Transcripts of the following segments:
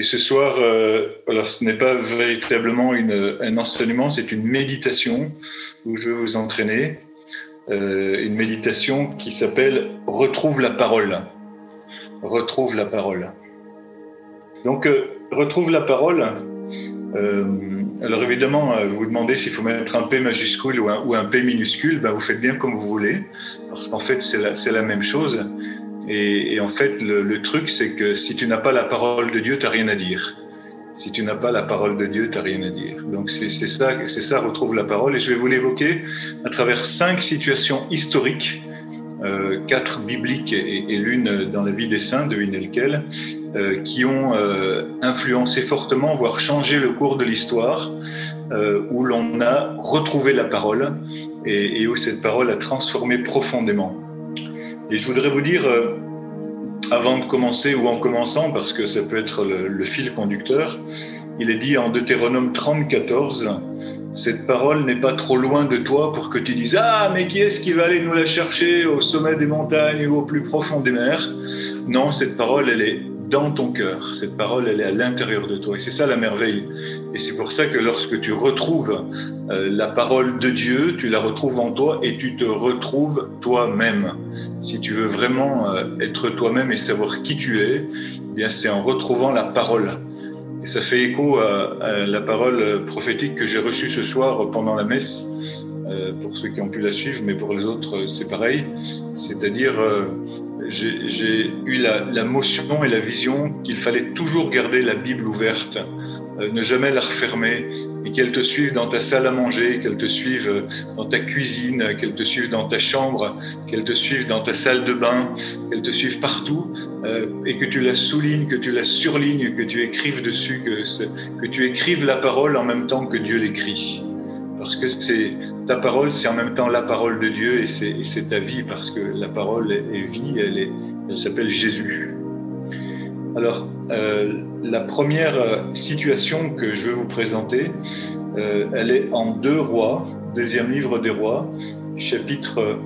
Et ce soir, euh, alors ce n'est pas véritablement une, un enseignement, c'est une méditation où je vais vous entraîner. Euh, une méditation qui s'appelle Retrouve la parole. Retrouve la parole. Donc, euh, retrouve la parole. Alors évidemment, vous vous demandez s'il faut mettre un P majuscule ou un, ou un P minuscule. Ben, vous faites bien comme vous voulez, parce qu'en fait, c'est la, la, même chose. Et, en fait, le, truc, c'est que si tu n'as pas la parole de Dieu, tu n'as rien à dire. Si tu n'as pas la parole de Dieu, tu n'as rien à dire. Donc c'est ça, c'est ça, retrouve la parole. Et je vais vous l'évoquer à travers cinq situations historiques, euh, quatre bibliques et, l'une dans la vie des saints, de Elkel, euh, qui ont euh, influencé fortement, voire changé le cours de l'histoire, euh, où l'on a retrouvé la parole et, où cette parole a transformé profondément. Et je voudrais vous dire euh, avant de commencer ou en commençant, parce que ça peut être le, le fil conducteur, il est dit en Deutéronome 30, 14, cette parole n'est pas trop loin de toi pour que tu dises Ah, mais qui est-ce qui va aller nous la chercher au sommet des montagnes ou au plus profond des mers? Non, cette parole, elle est dans ton cœur. Cette parole, elle est à l'intérieur de toi. Et c'est ça la merveille. Et c'est pour ça que lorsque tu retrouves euh, la parole de Dieu, tu la retrouves en toi et tu te retrouves toi-même. Si tu veux vraiment euh, être toi-même et savoir qui tu es, eh bien c'est en retrouvant la parole. Et ça fait écho à, la parole prophétique que j'ai reçue ce soir pendant la messe pour ceux qui ont pu la suivre, mais pour les autres, c'est pareil. C'est-à-dire, euh, j'ai eu la, motion et la vision qu'il fallait toujours garder la Bible ouverte, euh, ne jamais la refermer, et qu'elle te suive dans ta salle à manger, qu'elle te suive dans ta cuisine, qu'elle te suive dans ta chambre, qu'elle te suive dans ta salle de bain, qu'elle te suive partout, euh, et que tu la soulignes, que tu la surlignes, que tu écrives dessus, que, que tu écrives la parole en même temps que Dieu l'écrit parce que c'est ta parole, c'est en même temps la parole de Dieu et c'est ta vie, parce que la parole est, vie, elle, s'appelle Jésus. Alors, euh, la première situation que je veux vous présenter, euh, elle est en deux rois, deuxième livre des rois, chapitre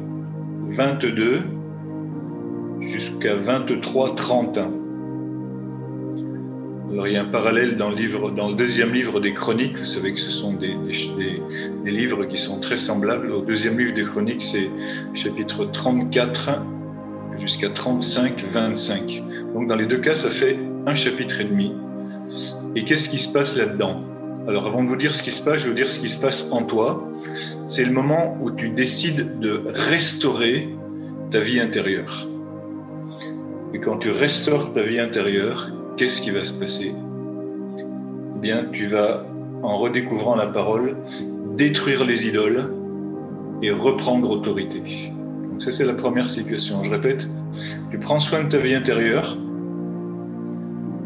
22 jusqu'à 23-31. Alors, il y a un parallèle dans le, livre, dans le deuxième livre des Chroniques. Vous savez que ce sont des, livres qui sont très semblables. Au deuxième livre des Chroniques, c'est chapitre 34 jusqu'à 35, 25. Donc, dans les deux cas, ça fait un chapitre et demi. Et qu'est-ce qui se passe là-dedans? Alors, avant de vous dire ce qui se passe, je veux dire ce qui se passe en toi. C'est le moment où tu décides de restaurer ta vie intérieure. Et quand tu restaures ta vie intérieure, qu'est-ce qui va se passer? Eh bien, tu vas, en redécouvrant la parole, détruire les idoles et reprendre autorité. Donc ça, c'est la première situation. Je répète, tu prends soin de ta vie intérieure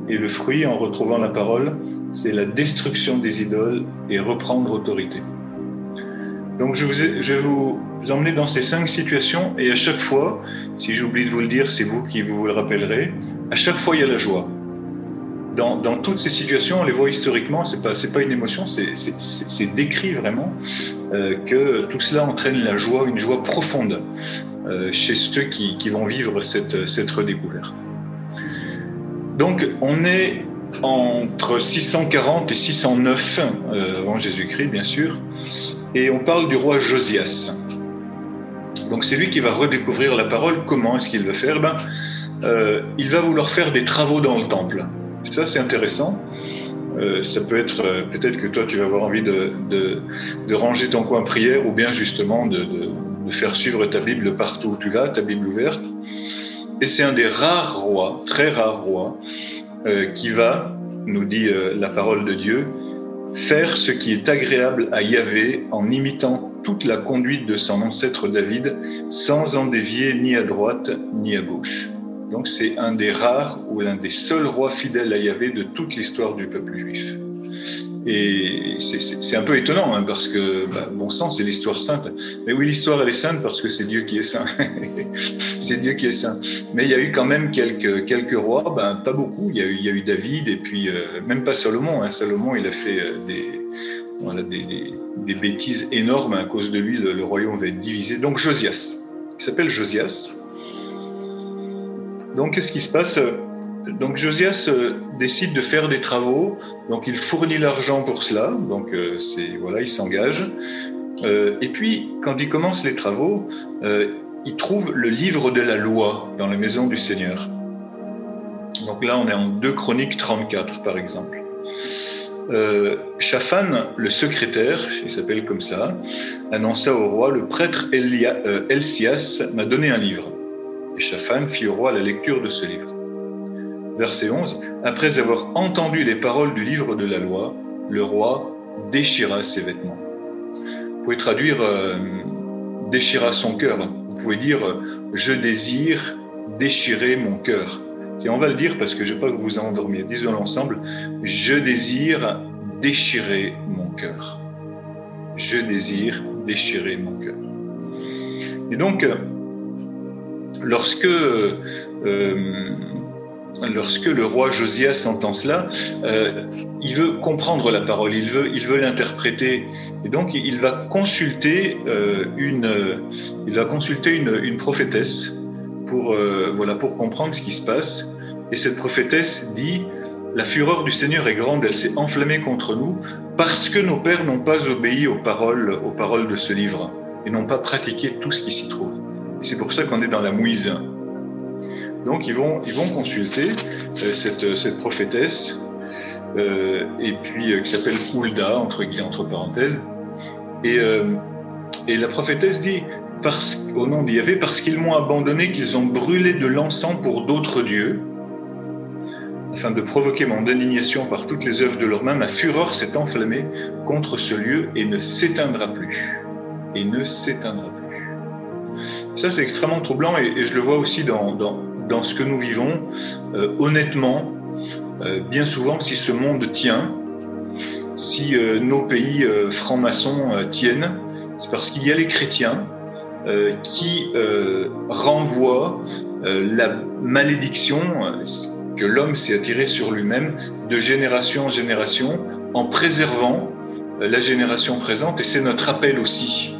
et le fruit, en retrouvant la parole, c'est la destruction des idoles et reprendre autorité. Donc je, vous ai, vais vous emmener dans ces cinq situations et à chaque fois, si j'oublie de vous le dire, c'est vous qui vous le rappellerez, à chaque fois il y a la joie dans, toutes ces situations, on les voit historiquement, c'est pas, pas une émotion, c'est décrit vraiment euh, que tout cela entraîne la joie, une joie profonde euh, chez ceux qui, qui, vont vivre cette, cette redécouverte. Donc, on est entre 640 et 609 euh, avant Jésus-Christ, bien sûr, et on parle du roi Josias. Donc, c'est lui qui va redécouvrir la parole. Comment est-ce qu'il va faire? Ben, euh, Il va vouloir faire des travaux dans le temple. Ça, c'est intéressant. Euh, ça peut être, euh, peut-être que toi, tu vas avoir envie de, de, ranger ton coin prière ou bien justement de, de, faire suivre ta Bible partout où tu vas, ta Bible ouverte. Et c'est un des rares rois, très rares rois, euh, qui va, nous dit la parole de Dieu, faire ce qui est agréable à Yahvé en imitant toute la conduite de son ancêtre David, sans en dévier ni à droite ni à gauche. Donc c'est un des rares ou l'un des seuls rois fidèles à Yahvé de toute l'histoire du peuple juif. Et c'est un peu étonnant, hein, parce que, bah, bon sang, c'est l'histoire sainte. Mais oui, l'histoire, elle est sainte parce que c'est Dieu qui est saint. c'est Dieu qui est saint. Mais il y a eu quand même quelques, rois, ben, pas beaucoup. Il y, a eu, David, et puis euh, même pas Salomon. Hein. Salomon, il a fait euh, des, bêtises énormes. À cause de lui, le royaume va être divisé. Donc Josias, il s'appelle Josias. Donc, qu'est-ce qui se passe donc Josias décide de faire des travaux, donc il fournit l'argent pour cela, donc c'est voilà, il s'engage. et puis quand il commence les travaux, il trouve le livre de la loi dans la maison du Seigneur. Donc là, on est en 2 Chroniques 34, par exemple. Euh, Shaphan, le secrétaire, il s'appelle comme ça, annonça au roi Le prêtre Elia, euh, Elsias m'a donné un livre. Et Shaphan fit au roi la lecture de ce livre. Verset 11 Après avoir entendu les paroles du livre de la loi, le roi déchira ses vêtements. Vous pouvez traduire euh, déchira son cœur. Vous pouvez dire Je désire déchirer mon cœur. Et on va le dire parce que je ne veux pas que vous endormiez. Disons ensemble, je désire déchirer mon cœur. Je désire déchirer mon cœur. Et donc, lorsque, euh, lorsque le roi Josias entend cela, euh, il veut comprendre la parole, il veut, il veut l'interpréter. Et donc, il va consulter euh, une, il va consulter une, prophétesse pour, voilà, pour comprendre ce qui se passe. Et cette prophétesse dit, la fureur du Seigneur est grande, elle s'est enflammée contre nous parce que nos pères n'ont pas obéi aux paroles, aux paroles de ce livre et n'ont pas pratiqué tout ce qui s'y trouve. C'est pour ça qu'on est dans la mouise. Donc ils vont, ils vont consulter euh, cette, cette prophétesse, euh, et puis euh, qui s'appelle Hulda, entre, entre parenthèses. Et, et la prophétesse dit parce, au nom d'Yahvé, parce qu'ils m'ont abandonné, qu'ils ont brûlé de l'encens pour d'autres dieux, afin de provoquer mon indignation par toutes les œuvres de leurs mains, ma fureur s'est enflammée contre ce lieu et ne s'éteindra plus. Et ne s'éteindra plus. Ça, c'est extrêmement troublant et, je le vois aussi dans, dans, ce que nous vivons. Euh, honnêtement, euh, bien souvent, si ce monde tient, si euh, nos pays francs-maçons tiennent, c'est parce qu'il y a les chrétiens qui renvoie euh, la malédiction que l'homme s'est attiré sur lui-même de génération en génération en préservant la génération présente et c'est notre appel aussi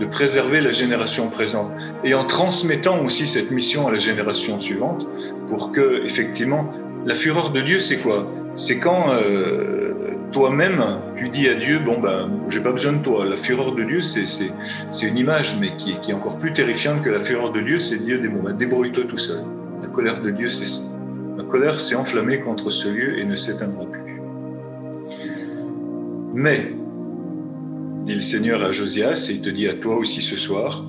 de préserver la génération présente et en transmettant aussi cette mission à la génération suivante pour que effectivement la fureur de Dieu c'est quoi? C'est quand toi-même, tu dis à Dieu, bon ben, j'ai pas besoin de toi. La fureur de Dieu, c'est une image, mais qui, est encore plus terrifiante que la fureur de Dieu, c'est Dieu, bon, ben, débrouille-toi tout seul. La colère de Dieu, c'est ça. La colère s'est enflammée contre ce lieu et ne s'éteindra plus. Mais, dit le Seigneur à Josias, et il te dit à toi aussi ce soir,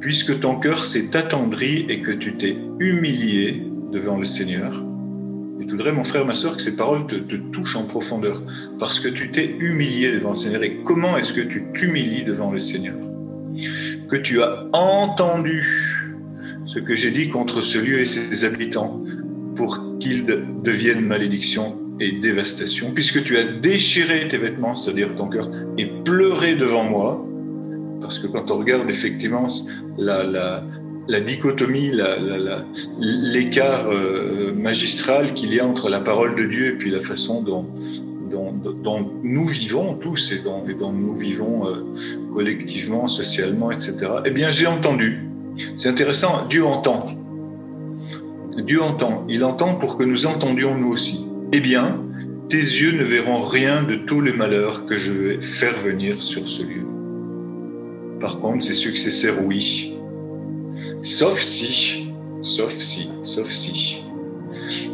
puisque ton cœur s'est attendri et que tu t'es humilié devant le Seigneur, je voudrais, mon frère, ma soeur, que ces paroles te, touchent en profondeur, parce que tu t'es humilié devant le Seigneur. Et comment est-ce que tu t'humilies devant le Seigneur? Que tu as entendu ce que j'ai dit contre ce lieu et ses habitants, pour qu'ils deviennent malédiction et dévastation, puisque tu as déchiré tes vêtements, c'est-à-dire ton cœur, et pleuré devant moi, parce que quand on regarde effectivement la, la, la dichotomie, l'écart euh, magistral qu'il y a entre la parole de Dieu et puis la façon dont, dont, nous vivons tous et dont, dont nous vivons euh, collectivement, socialement, etc. Eh bien, j'ai entendu. C'est intéressant, Dieu entend. Dieu entend. Il entend pour que nous entendions nous aussi. Eh bien, tes yeux ne verront rien de tous les malheurs que je vais faire venir sur ce lieu. Par contre, ses successeurs, oui, Sauf si, sauf si, sauf si.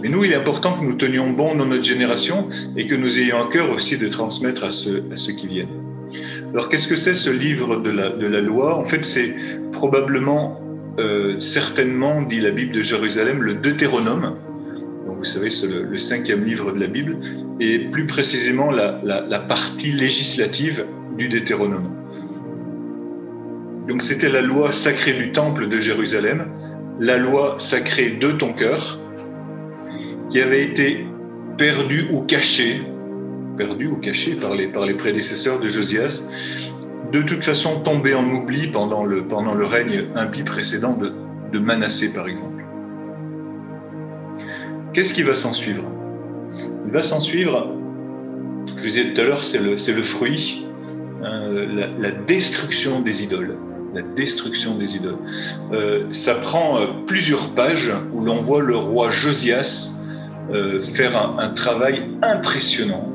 Mais nous, il est important que nous tenions bon dans notre génération et que nous ayons à cœur aussi de transmettre à ceux, à ceux qui viennent. Alors, qu'est-ce que c'est ce livre de la, de la loi? En fait, c'est probablement, euh, certainement, dit la Bible de Jérusalem, le Deutéronome. Vous savez, c'est le, cinquième livre de la Bible, et plus précisément la, partie législative du Deutéronome. Donc c'était la loi sacrée du temple de Jérusalem, la loi sacrée de ton cœur, qui avait été perdue ou cachée, perdue ou cachée par les, prédécesseurs de Josias, de toute façon tombée en oubli pendant le, pendant le règne impie précédent de, de Manassé, par exemple. Qu'est-ce qui va s'en suivre? Il va s'en suivre, je vous disais tout à l'heure, c'est le, le, fruit, hein, la, destruction des idoles la destruction des idoles. Euh, ça prend euh, plusieurs pages où l'on voit le roi Josias euh, faire un, travail impressionnant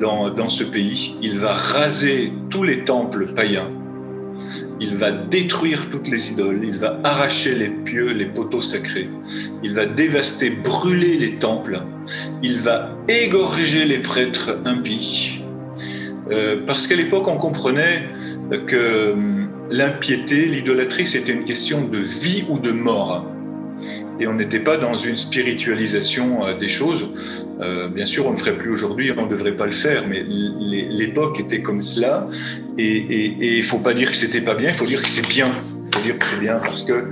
dans, dans ce pays. Il va raser tous les temples païens. Il va détruire toutes les idoles, il va arracher les pieux, les poteaux sacrés, il va dévaster, brûler les temples, il va égorger les prêtres impies. Euh, parce qu'à l'époque, on comprenait que hum, l'impiété, l'idolâtrie, c'était une question de vie ou de mort et on n'était pas dans une spiritualisation euh, des choses. Euh, bien sûr, on ne ferait plus aujourd'hui, on ne devrait pas le faire, mais l'époque était comme cela. Et il ne faut pas dire que c'était pas bien, il faut dire que c'est bien. Il faut dire que c'est bien parce que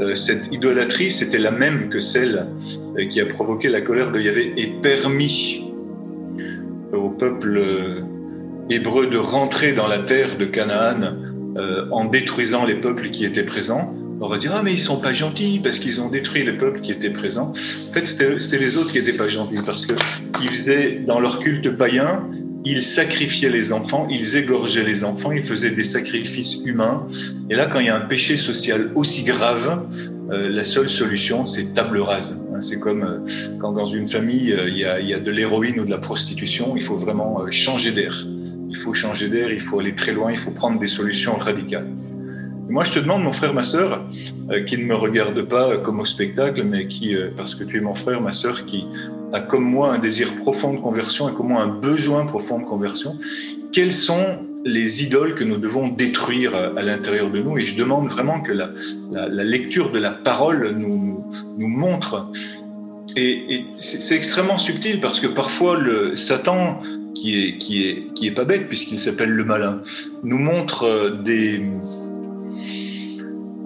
euh, cette idolâtrie, c'était la même que celle qui a provoqué la colère de Yahvé et permis au peuple hébreu de rentrer dans la terre de Canaan en détruisant les peuples qui étaient présents on va dire, ah, mais ils sont pas gentils parce qu'ils ont détruit les peuples qui étaient présents. En fait, c'était les autres qui étaient pas gentils parce qu'ils faisaient, dans leur culte païen, ils sacrifiaient les enfants, ils égorgeaient les enfants, ils faisaient des sacrifices humains. Et là, quand il y a un péché social aussi grave, euh, la seule solution, c'est table rase. Hein, c'est comme euh, quand dans une famille, euh, il y, a, de l'héroïne ou de la prostitution, il faut vraiment changer d'air. Il faut changer d'air, il faut aller très loin, il faut prendre des solutions radicales. Moi, je te demande, mon frère, ma sœur, qui ne me regarde pas comme au spectacle, mais qui, parce que tu es mon frère, ma sœur, qui a comme moi un désir profond de conversion et comme moi un besoin profond de conversion, quelles sont les idoles que nous devons détruire à l'intérieur de nous? Et je demande vraiment que la, lecture de la parole nous, montre. Et, et c'est extrêmement subtil parce que parfois le Satan, qui est, qui est, qui est pas bête puisqu'il s'appelle le malin, nous montre euh, des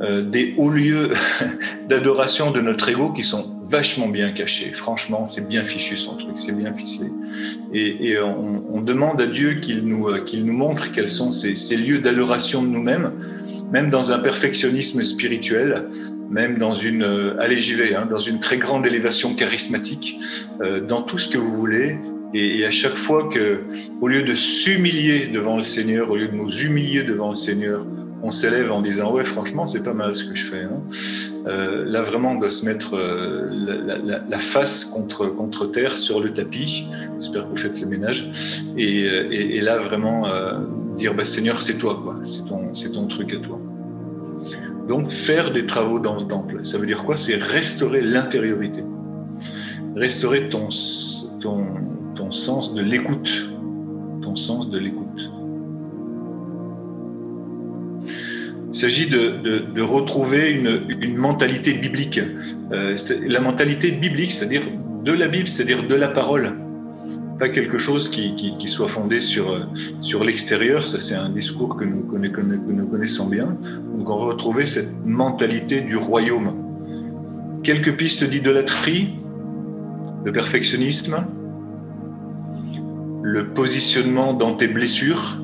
euh, des hauts lieux d'adoration de notre ego qui sont vachement bien cachés. Franchement, c'est bien fichu son truc, c'est bien ficelé. Et, on, demande à Dieu qu'il nous, euh, qu'il nous montre quels sont ces, lieux d'adoration de nous-mêmes, même dans un perfectionnisme spirituel, même dans une, euh, allez hein, dans une très grande élévation charismatique, dans tout ce que vous voulez, et, et, à chaque fois que, au lieu de s'humilier devant le Seigneur, au lieu de nous humilier devant le Seigneur, on s'élève en disant ouais franchement c'est pas mal ce que je fais. Hein. Euh, là vraiment on doit se mettre euh, la, face contre contre terre sur le tapis. J'espère que vous faites le ménage et, et, là vraiment euh, dire bah, Seigneur c'est toi quoi, c'est ton c'est ton truc à toi. Donc faire des travaux dans le temple, ça veut dire quoi? C'est restaurer l'intériorité, restaurer ton ton ton sens de l'écoute, ton sens de l'écoute. Il s'agit de, retrouver une, mentalité biblique. Euh, la mentalité biblique, c'est-à-dire de la Bible, c'est-à-dire de la parole. Pas quelque chose qui, soit fondé sur, sur l'extérieur, ça c'est un discours que nous, connaissons bien. Donc on retrouver cette mentalité du royaume. Quelques pistes d'idolâtrie, le perfectionnisme, le positionnement dans tes blessures.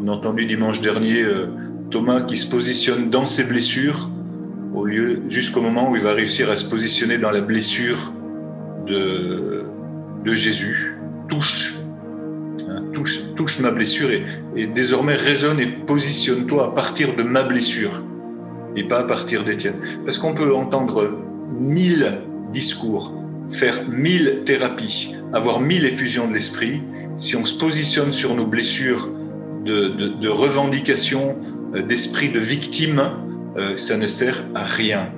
On a entendu dimanche dernier euh, Thomas qui se positionne dans ses blessures au lieu jusqu'au moment où il va réussir à se positionner dans la blessure de, de Jésus. Touche, hein, touche, touche ma blessure et, désormais résonne et positionne-toi à partir de ma blessure et pas à partir d'Étienne. Parce qu'on peut entendre mille discours, faire mille thérapies, avoir mille effusions de l'esprit. Si on se positionne sur nos blessures de, de, de revendication, euh, d'esprit de victime, euh, ça ne sert à rien.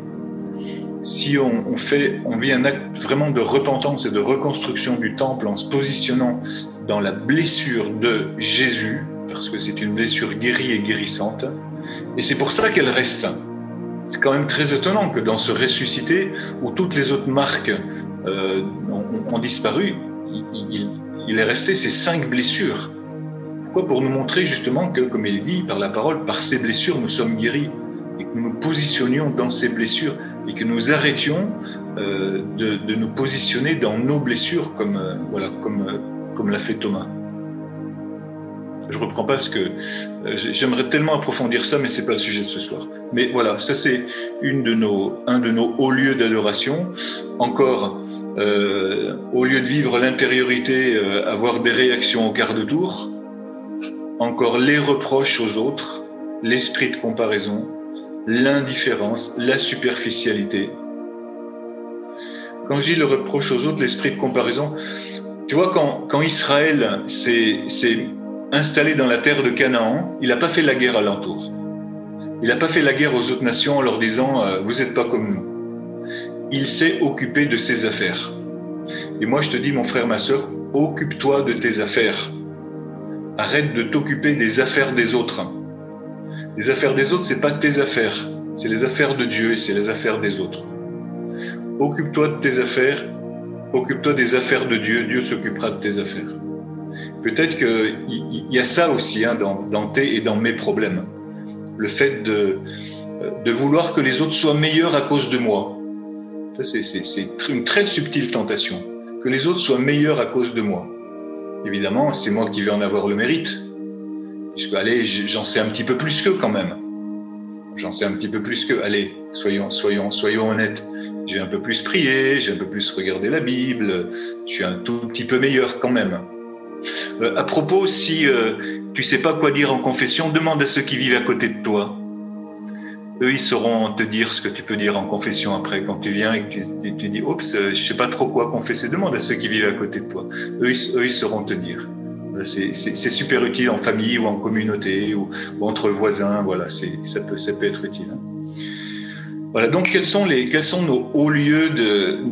Si on, fait, on vit un acte vraiment de repentance et de reconstruction du temple en se positionnant dans la blessure de Jésus, parce que c'est une blessure guérie et guérissante, et c'est pour ça qu'elle reste. C'est quand même très étonnant que dans ce ressuscité, où toutes les autres marques euh, ont, disparu, il est resté ces cinq blessures pour nous montrer justement que, comme il dit par la parole, par ces blessures, nous sommes guéris et que nous nous positionnions dans ces blessures et que nous arrêtions euh, de, nous positionner dans nos blessures comme, euh, voilà, comme, euh, comme l'a fait Thomas. Je reprends pas ce que j'aimerais tellement approfondir ça, mais c'est pas le sujet de ce soir. Mais voilà, ça c'est une de nos, un de nos hauts lieux d'adoration. Encore, au lieu de vivre l'intériorité, avoir des réactions au quart de tour, encore les reproches aux autres, l'esprit de comparaison, l'indifférence, la superficialité. Quand je dis le reproche aux autres, l'esprit de comparaison, tu vois, quand, quand Israël s'est installé dans la terre de Canaan, il n'a pas fait la guerre alentour. Il n'a pas fait la guerre aux autres nations en leur disant euh, Vous n'êtes pas comme nous. Il s'est occupé de ses affaires. Et moi, je te dis, mon frère, ma soeur, occupe-toi de tes affaires. Arrête de t'occuper des affaires des autres. Les affaires des autres, c'est pas tes affaires, c'est les affaires de Dieu et c'est les affaires des autres. Occupe-toi de tes affaires, occupe-toi des affaires de Dieu, Dieu s'occupera de tes affaires. Peut-être qu'il y a ça aussi hein, dans, tes et dans mes problèmes. Le fait de, de vouloir que les autres soient meilleurs à cause de moi. C'est une très subtile tentation. Que les autres soient meilleurs à cause de moi. Évidemment, c'est moi qui vais en avoir le mérite. Puisque, allez, j'en sais un petit peu plus qu'eux quand même. J'en sais un petit peu plus qu'eux. Allez, soyons, soyons, soyons honnêtes. J'ai un peu plus prié, j'ai un peu plus regardé la Bible, je suis un tout petit peu meilleur quand même. Euh, à propos, si euh, tu sais pas quoi dire en confession, demande à ceux qui vivent à côté de toi. Eux, ils sauront te dire ce que tu peux dire en confession après. Quand tu viens et que tu, dis, oups, euh, je sais pas trop quoi confesser, demande à ceux qui vivent à côté de toi. Eux, eux ils sauront te dire. C'est super utile en famille ou en communauté ou, entre voisins. Voilà, ça peut, ça peut être utile. Hein. Voilà, donc quels sont, les, quels sont nos hauts lieux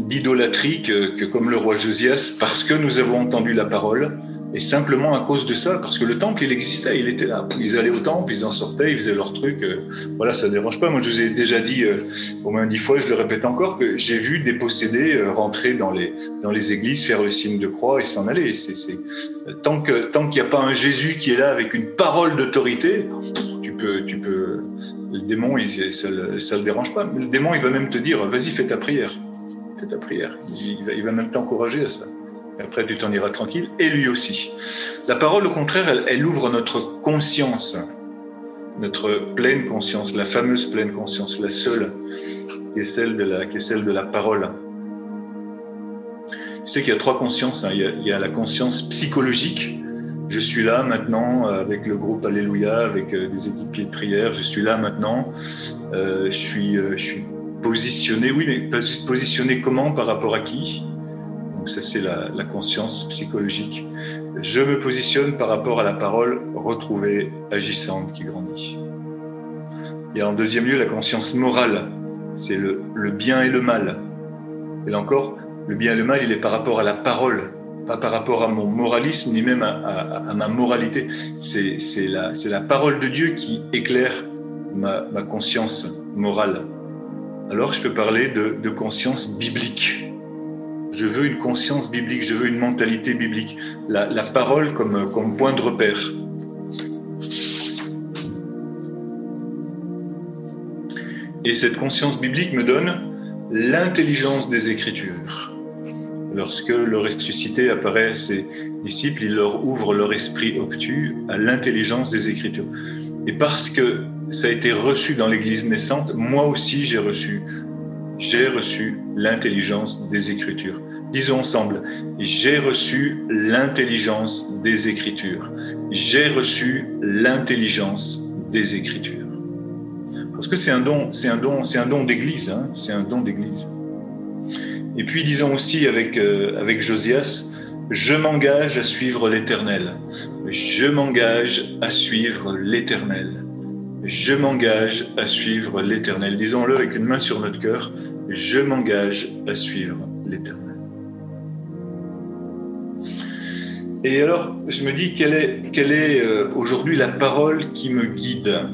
d'idolâtrie que, que, comme le roi Josias, parce que nous avons entendu la parole, et simplement à cause de ça, parce que le temple, il existait, il était là. Ils allaient au temple, ils en sortaient, ils faisaient leur truc. Euh, voilà, ça ne dérange pas. Moi, je vous ai déjà dit euh, au moins dix fois, je le répète encore, que j'ai vu des possédés euh, rentrer dans les, dans les églises, faire le signe de croix et s'en aller. C'est. Tant, tant qu'il n'y a pas un Jésus qui est là avec une parole d'autorité, tu peux, tu peux... Le démon, ça ne le dérange pas. Le démon, il va même te dire, vas-y, fais ta prière. Fais ta prière. Il va même t'encourager à ça après tu t'en iras tranquille, et lui aussi. La parole, au contraire, elle, ouvre notre conscience, notre pleine conscience, la fameuse pleine conscience, la seule, qui est celle de la, qui est celle de la parole. Tu sais qu'il y a trois consciences. Hein. Il, y a, la conscience psychologique. Je suis là maintenant avec le groupe Alléluia, avec euh, des équipiers de prière. Je suis là maintenant. Euh, je, suis, euh, je suis positionné. Oui, mais positionné comment par rapport à qui? Donc ça, c'est la, conscience psychologique. Je me positionne par rapport à la parole retrouvée, agissante, qui grandit. A en deuxième lieu la conscience morale. C'est le, bien et le mal. Et là encore, le bien et le mal, il est par rapport à la parole, pas par rapport à mon moralisme, ni même à, ma moralité. C'est la, parole de Dieu qui éclaire ma, conscience morale. Alors je peux parler de conscience biblique. Je veux une conscience biblique, je veux une mentalité biblique, la, parole comme, comme point de repère. Et cette conscience biblique me donne l'intelligence des Écritures. Lorsque le ressuscité apparaît à ses disciples, il leur ouvre leur esprit obtus à l'intelligence des Écritures. Et parce que ça a été reçu dans l'Église naissante, moi aussi j'ai reçu j'ai reçu l'intelligence des Écritures. Disons ensemble, j'ai reçu l'intelligence des Écritures. J'ai reçu l'intelligence des Écritures. Parce que c'est un don, c'est un don, c'est un don d'Église, hein, c'est un don d'Église. Et puis disons aussi avec euh, avec Josias, je m'engage à suivre l'Éternel. Je m'engage à suivre l'Éternel je m'engage à suivre l'Éternel. Disons-le avec une main sur notre cœur, je m'engage à suivre l'Éternel. Et alors, je me dis, quelle est, quelle est euh, aujourd'hui la parole qui me guide?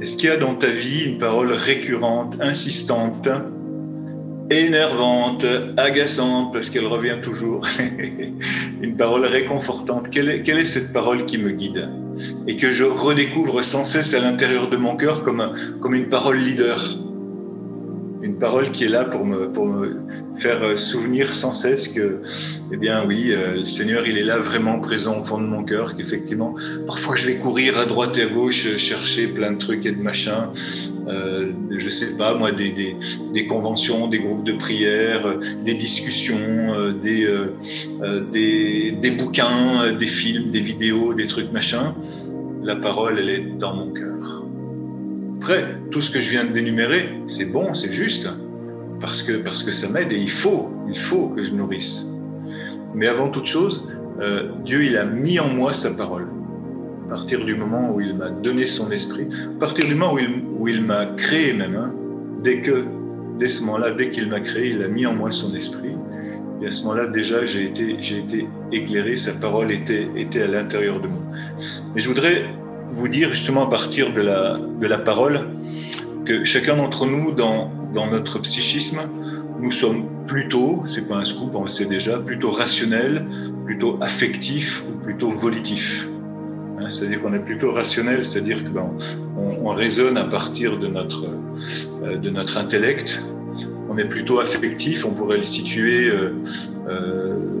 Est-ce qu'il y a dans ta vie une parole récurrente, insistante, énervante, agaçante, parce qu'elle revient toujours, une parole réconfortante quelle est, quelle cette parole qui me guide et que je redécouvre sans cesse à l'intérieur de mon cœur comme, comme une parole leader? Une parole qui est là pour me, pour me faire souvenir sans cesse que, eh bien oui, euh, le Seigneur, il est là vraiment présent au fond de mon cœur, qu'effectivement, parfois je vais courir à droite et à gauche, chercher plein de trucs et de machins, euh, je sais pas moi, des, des, des, conventions, des groupes de prière, des discussions, euh, des, euh, des, des, bouquins, des films, des vidéos, des trucs machins. La parole, elle est dans mon cœur. Après, tout ce que je viens de d'énumérer, c'est bon, c'est juste. parce que, parce que ça m'aide et il faut, il faut que je nourrisse. Mais avant toute chose, euh, Dieu, il a mis en moi sa parole. À partir du moment où il m'a donné son esprit, à partir du moment où il, où il m'a créé même, hein, dès que, dès ce moment-là, dès qu'il m'a créé, il a mis en moi son esprit. Et à ce moment-là, déjà, j'ai été, j'ai été éclairé, sa parole était, était à l'intérieur de moi. Mais je voudrais vous dire justement à partir de la, de la parole que chacun d'entre nous, dans, dans notre psychisme, nous sommes plutôt, c'est pas un scoop, on le sait déjà, plutôt rationnel, plutôt affectif ou plutôt volitif. Hein, c'est-à-dire qu'on est plutôt rationnel, c'est-à-dire qu'on ben, on, raisonne à partir de notre, euh, de notre intellect. On est plutôt affectif, on pourrait le situer euh, euh,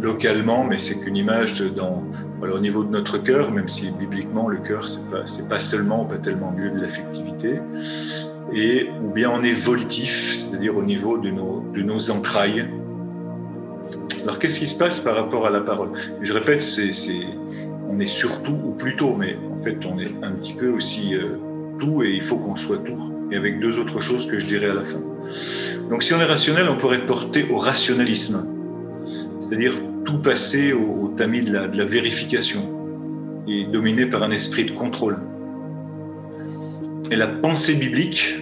localement, mais c'est qu'une image dans, au niveau de notre cœur, même si bibliquement le cœur c'est pas pas seulement pas tellement lieu de l'affectivité, et ou bien on est volitif, c'est-à-dire au niveau de nos de nos entrailles. Alors qu'est-ce qui se passe par rapport à la parole? Je répète, c'est on est surtout ou plutôt, mais en fait on est un petit peu aussi euh, tout et il faut qu'on soit tout. Et avec deux autres choses que je dirai à la fin. Donc si on est rationnel, on pourrait être porté au rationalisme, c'est-à-dire tout passer au, tamis de la, vérification et dominé par un esprit de contrôle. Et la pensée biblique,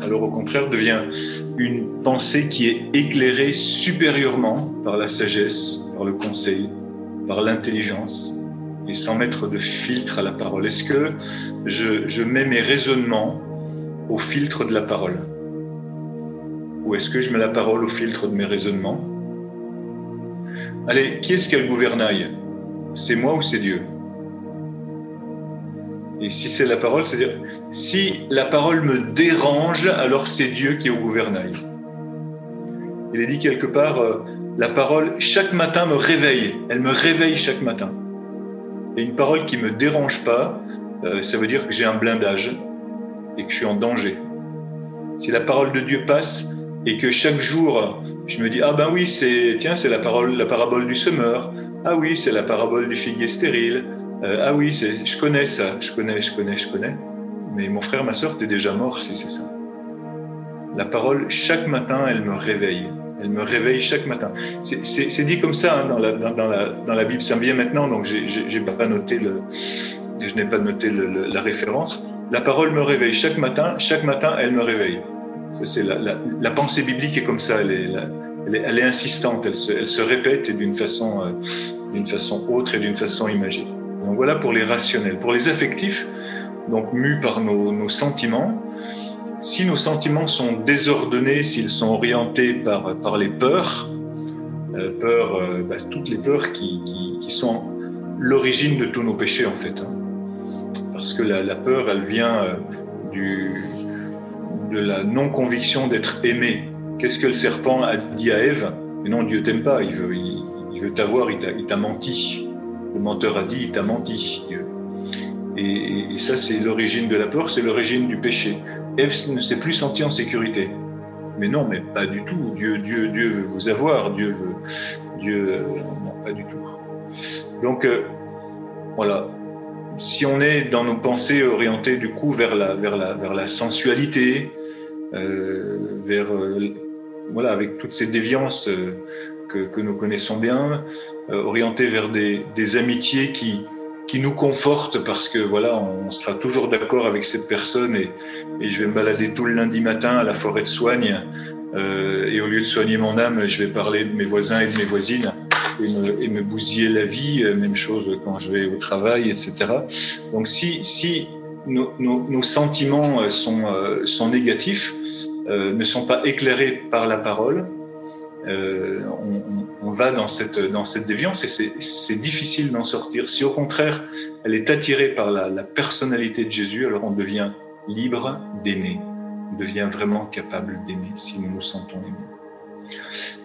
alors au contraire, devient une pensée qui est éclairée supérieurement par la sagesse, par le conseil, par l'intelligence, et sans mettre de filtre à la parole. Est-ce que je, mets mes raisonnements au filtre de la parole? Ou est-ce que je mets la parole au filtre de mes raisonnements? Allez, qui est-ce qui a le gouvernail? C'est moi ou c'est Dieu? Et si c'est la parole, c'est-à-dire, si la parole me dérange, alors c'est Dieu qui est au gouvernail. Il est dit quelque part, euh, la parole, chaque matin, me réveille. Elle me réveille chaque matin. Et une parole qui ne me dérange pas, euh, ça veut dire que j'ai un blindage et que je suis en danger. Si la parole de Dieu passe et que chaque jour je me dis ah ben oui c'est tiens c'est la parole la parabole du semeur. Ah oui c'est la parabole du figuier stérile. Euh, ah oui je connais ça je connais je connais je connais. Mais mon frère ma soeur t'es déjà mort si c'est ça. La parole chaque matin elle me réveille. Elle me réveille chaque matin. C'est dit comme ça hein, dans, la, dans, la, dans la Bible. Ça me vient maintenant donc j'ai pas noté le je n'ai pas noté la référence. La parole me réveille chaque matin. Chaque matin elle me réveille la, la, pensée biblique est comme ça, elle est, est, elle insistante, elle se, répète d'une façon, euh, d'une façon autre et d'une façon imagée. Donc voilà pour les rationnels. Pour les affectifs, donc mus par nos, sentiments, si nos sentiments sont désordonnés, s'ils sont orientés par, les peurs, euh, euh, bah, toutes les peurs qui, sont l'origine de tous nos péchés en fait. Hein. Parce que la, la peur, elle vient euh, du, de la non-conviction d'être aimé. Qu'est-ce que le serpent a dit à Ève Mais non, Dieu t'aime pas, il veut, il, veut t'avoir, il t'a menti. Le menteur a dit, il t'a menti, Et, ça, c'est l'origine de la peur, c'est l'origine du péché. Ève ne s'est plus sentie en sécurité. Mais non, mais pas du tout. Dieu, Dieu, Dieu veut vous avoir. Dieu veut, Dieu, non, pas du tout. Donc, euh, voilà si on est dans nos pensées orientées du coup vers la, vers la, vers la sensualité, euh, vers euh, voilà avec toutes ces déviances euh, que, que nous connaissons bien, orientées vers des, des amitiés qui, qui nous confortent parce que voilà on sera toujours d'accord avec cette personne et, et, je vais me balader tout le lundi matin à la forêt de soigne et au lieu de soigner mon âme, je vais parler de mes voisins et de mes voisines et me, bousiller la vie, euh, même chose quand je vais au travail, etc. Donc si, si nos, sentiments euh, sont, euh, sont négatifs, ne sont pas éclairés par la parole, on, va dans cette, dans cette déviance et c'est difficile d'en sortir. Si au contraire, elle est attirée par la, la personnalité de Jésus, alors on devient libre d'aimer, on devient vraiment capable d'aimer si nous nous sentons aimés.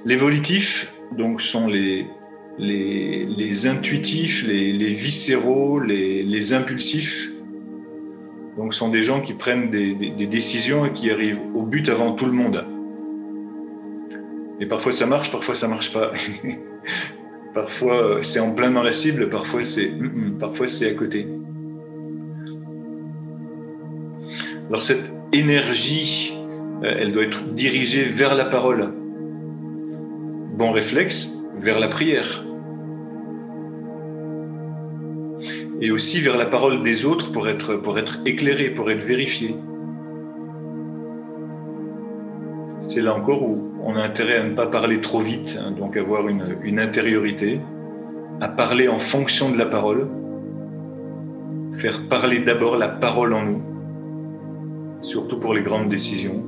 Les volitifs, donc, sont les, les, intuitifs, les, viscéraux, les, impulsifs. Donc, ce sont des gens qui prennent des, décisions et qui arrivent au but avant tout le monde. Et parfois ça marche, parfois ça marche pas. parfois c'est en plein dans la cible, parfois c'est parfois c'est à côté. Alors cette énergie euh, elle doit être dirigée vers la parole. Bon réflexe, vers la prière. Et aussi vers la parole des autres pour être, pour être éclairé, pour être vérifié. C'est là encore où on a intérêt à ne pas parler trop vite, hein, donc avoir une, une intériorité, à parler en fonction de la parole, faire parler d'abord la parole en nous, surtout pour les grandes décisions,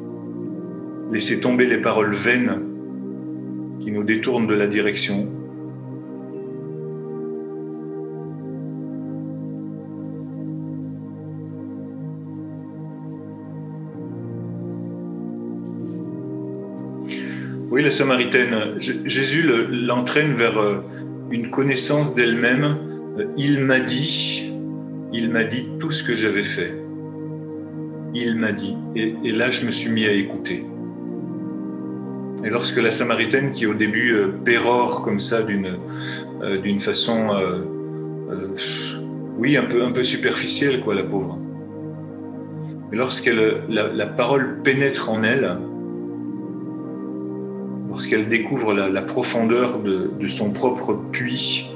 laisser tomber les paroles vaines qui nous détournent de la direction. Oui, la Samaritaine, Jésus l'entraîne vers euh, une connaissance d'elle-même. Euh, il m'a dit, il m'a dit tout ce que j'avais fait. Il m'a dit. Et, là, je me suis mis à écouter. Et lorsque la Samaritaine, qui au début euh, pérore comme ça d'une euh, façon, oui, un peu, un peu superficielle, quoi, la pauvre. Mais lorsqu'elle la, parole pénètre en elle, lorsqu'elle découvre la, profondeur de, de, son propre puits,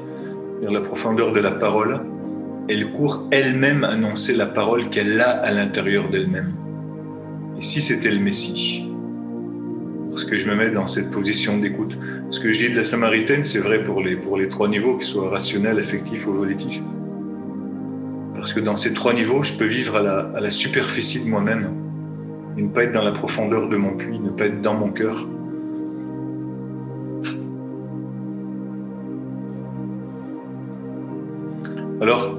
la profondeur de la parole, elle court elle-même annoncer la parole qu'elle a à l'intérieur d'elle-même. Et si c'était le Messie? Parce que je me mets dans cette position d'écoute. Ce que je dis de la Samaritaine, c'est vrai pour les, pour les trois niveaux, qu'ils soient rationnels, affectifs ou volitifs. Parce que dans ces trois niveaux, je peux vivre à la, à la superficie de moi-même, et ne pas être dans la profondeur de mon puits, ne pas être dans mon cœur. Alors,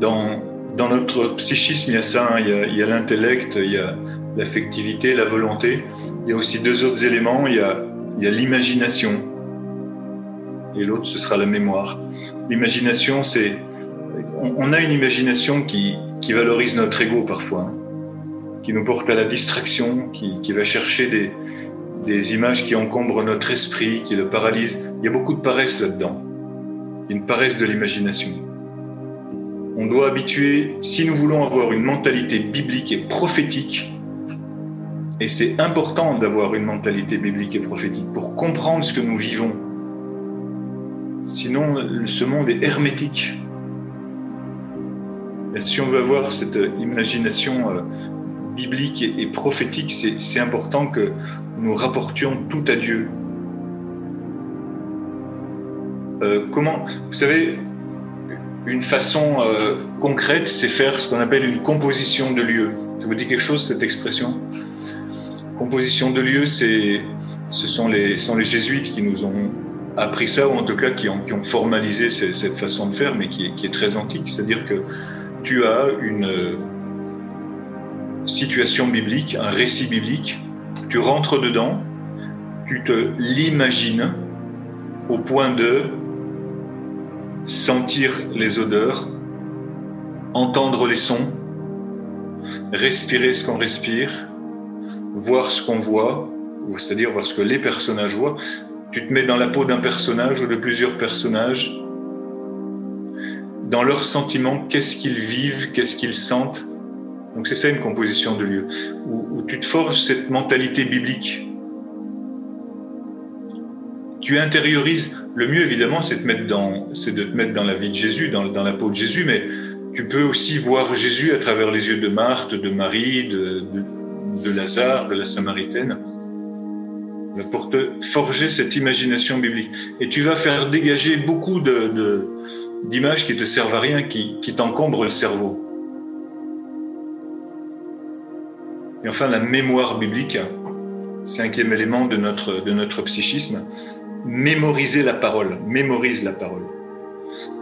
dans, dans notre psychisme, il y a ça, hein. il y a l'intellect, il y a l'affectivité, la volonté. Il y a aussi deux autres éléments, il y a, il y a l'imagination et l'autre, ce sera la mémoire. L'imagination, c'est... On, a une imagination qui, qui valorise notre ego parfois, hein, qui nous porte à la distraction, qui, qui va chercher des, des images qui encombrent notre esprit, qui le paralysent. Il y a beaucoup de paresse là-dedans. une paresse de l'imagination on doit habituer, si nous voulons avoir une mentalité biblique et prophétique, et c'est important d'avoir une mentalité biblique et prophétique pour comprendre ce que nous vivons. Sinon, ce monde est hermétique. Et si on veut avoir cette imagination euh, biblique et prophétique, c'est important que nous rapportions tout à Dieu. Euh, comment, vous savez, une façon euh, concrète, c'est faire ce qu'on appelle une composition de lieux. Ça vous dit quelque chose, cette expression? Composition de lieux, c'est, ce sont les, jésuites qui nous ont appris ça, ou en tout cas qui ont, qui ont formalisé cette, façon de faire, mais qui est, qui est très antique. C'est-à-dire que tu as une situation biblique, un récit biblique, tu rentres dedans, tu te l'imagines au point de sentir les odeurs, entendre les sons, respirer ce qu'on respire, voir ce qu'on voit, c'est-à-dire voir ce que les personnages voient. Tu te mets dans la peau d'un personnage ou de plusieurs personnages, dans leurs sentiments, qu'est-ce qu'ils vivent, qu'est-ce qu'ils sentent. Donc c'est ça une composition de lieu, où, où tu te forges cette mentalité biblique. Tu intériorises le mieux, évidemment, c'est de, te mettre dans, la vie de Jésus, dans, la peau de Jésus, mais tu peux aussi voir Jésus à travers les yeux de Marthe, de Marie, de, Lazare, de la Samaritaine, pour te forger cette imagination biblique. Et tu vas faire dégager beaucoup d'images qui te servent à rien, qui, t'encombrent le cerveau. Et enfin, la mémoire biblique, cinquième élément de notre psychisme, mémoriser la parole, mémorise la parole.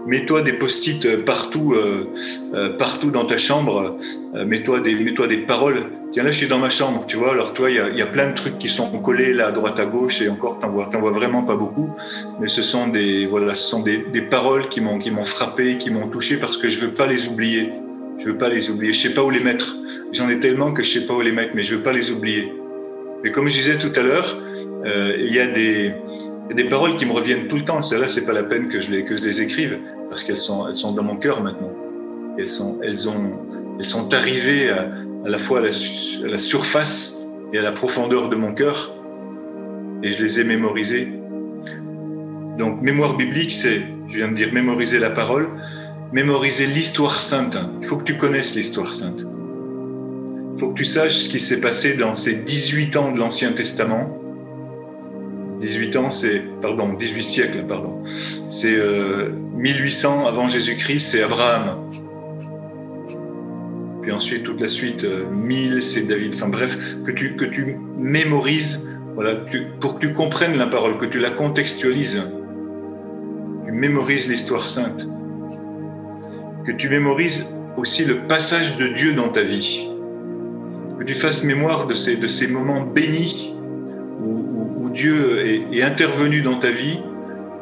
Mets-toi des post-it partout, euh, euh, partout dans ta chambre. Euh, mets-toi des, mets-toi des paroles. Tiens là, je suis dans ma chambre, tu vois. Alors toi, il y a, y a, plein de trucs qui sont collés là à droite à gauche et encore, t'en vois, t'en vois vraiment pas beaucoup. Mais ce sont des, voilà, ce sont des, des paroles qui m'ont, qui m'ont frappé, qui m'ont touché parce que je veux pas les oublier. Je veux pas les oublier. Je sais pas où les mettre. J'en ai tellement que je sais pas où les mettre, mais je veux pas les oublier. Et comme je disais tout à l'heure, il y a des a des paroles qui me reviennent tout le temps. Celles-là, c'est pas la peine que je les, écrive parce qu'elles sont, dans mon cœur maintenant. Elles sont, arrivées à, à la fois à la, à la, surface et à la profondeur de mon cœur, et je les ai mémorisées. Donc mémoire biblique, c'est, je viens de dire, mémoriser la parole, mémoriser l'histoire sainte. Il faut que tu connaisses l'histoire sainte. Il faut que tu saches ce qui s'est passé dans ces 18 ans de l'Ancien Testament. 18 ans, c'est, pardon, 18 siècles, pardon. C'est 1800 euh, avant Jésus-Christ, c'est Abraham. Puis ensuite, toute la suite, 1000, euh, c'est David. Enfin bref, que tu, mémorises, voilà, pour que tu comprennes la parole, que tu la contextualises. Tu mémorises l'histoire sainte. Que tu mémorises aussi le passage de Dieu dans ta vie que tu fasses mémoire de ces, moments bénis Dieu est, intervenu dans ta vie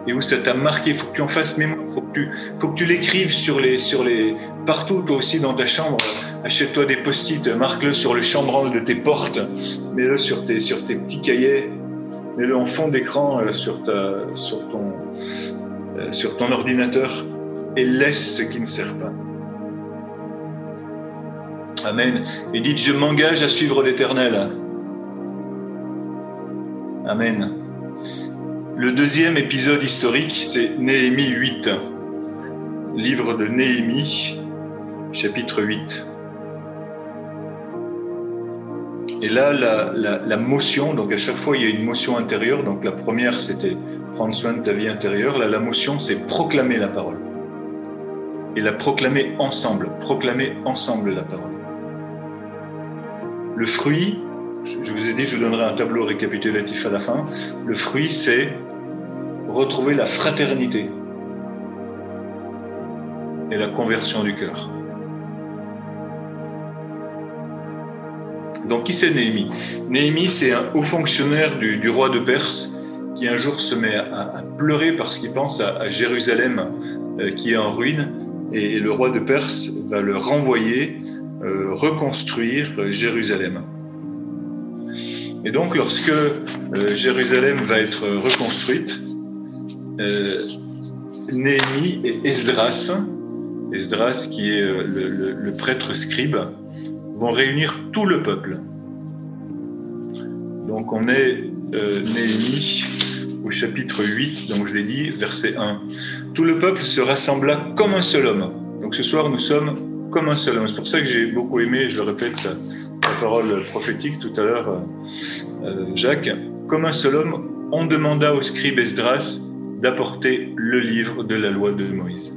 et où ça t'a marqué. Il faut que tu en fasses mémoire. Il faut que tu, tu l'écrives sur les, sur les, partout, toi aussi dans ta chambre. Achète-toi des post-it, marque-le sur le chambranle de tes portes, mets-le sur tes, sur tes petits cahiers, mets-le en fond d'écran euh, sur, sur, euh, sur ton ordinateur et laisse ce qui ne sert pas. Amen. Et dites, je m'engage à suivre l'Éternel. Amen. Le deuxième épisode historique, c'est Néhémie 8, livre de Néhémie, chapitre 8. Et là, la, la, motion, donc à chaque fois, il y a une motion intérieure. Donc la première, c'était prendre soin de ta vie intérieure. Là, la motion, c'est proclamer la parole. Et la proclamer ensemble, proclamer ensemble la parole. Le fruit, je vous ai dit, je vous donnerai un tableau récapitulatif à la fin. Le fruit, c'est retrouver la fraternité et la conversion du cœur. Donc, qui c'est Néhémie? Néhémie, c'est un haut fonctionnaire du, roi de Perse qui un jour se met à, pleurer parce qu'il pense à, Jérusalem euh, qui est en ruine et le roi de Perse va le renvoyer euh, reconstruire Jérusalem. Et donc, lorsque euh, Jérusalem va être reconstruite, euh, Néhémie et Esdras, Esdras qui est le, prêtre scribe, vont réunir tout le peuple. Donc on est Néhémie au chapitre 8, donc je l'ai dit, verset 1. Tout le peuple se rassembla comme un seul homme. Donc ce soir, nous sommes comme un seul homme. C'est pour ça que j'ai beaucoup aimé, je le répète, parole prophétique tout à l'heure, euh, euh, Jacques. Comme un seul homme, on demanda au scribe Esdras d'apporter le livre de la loi de Moïse.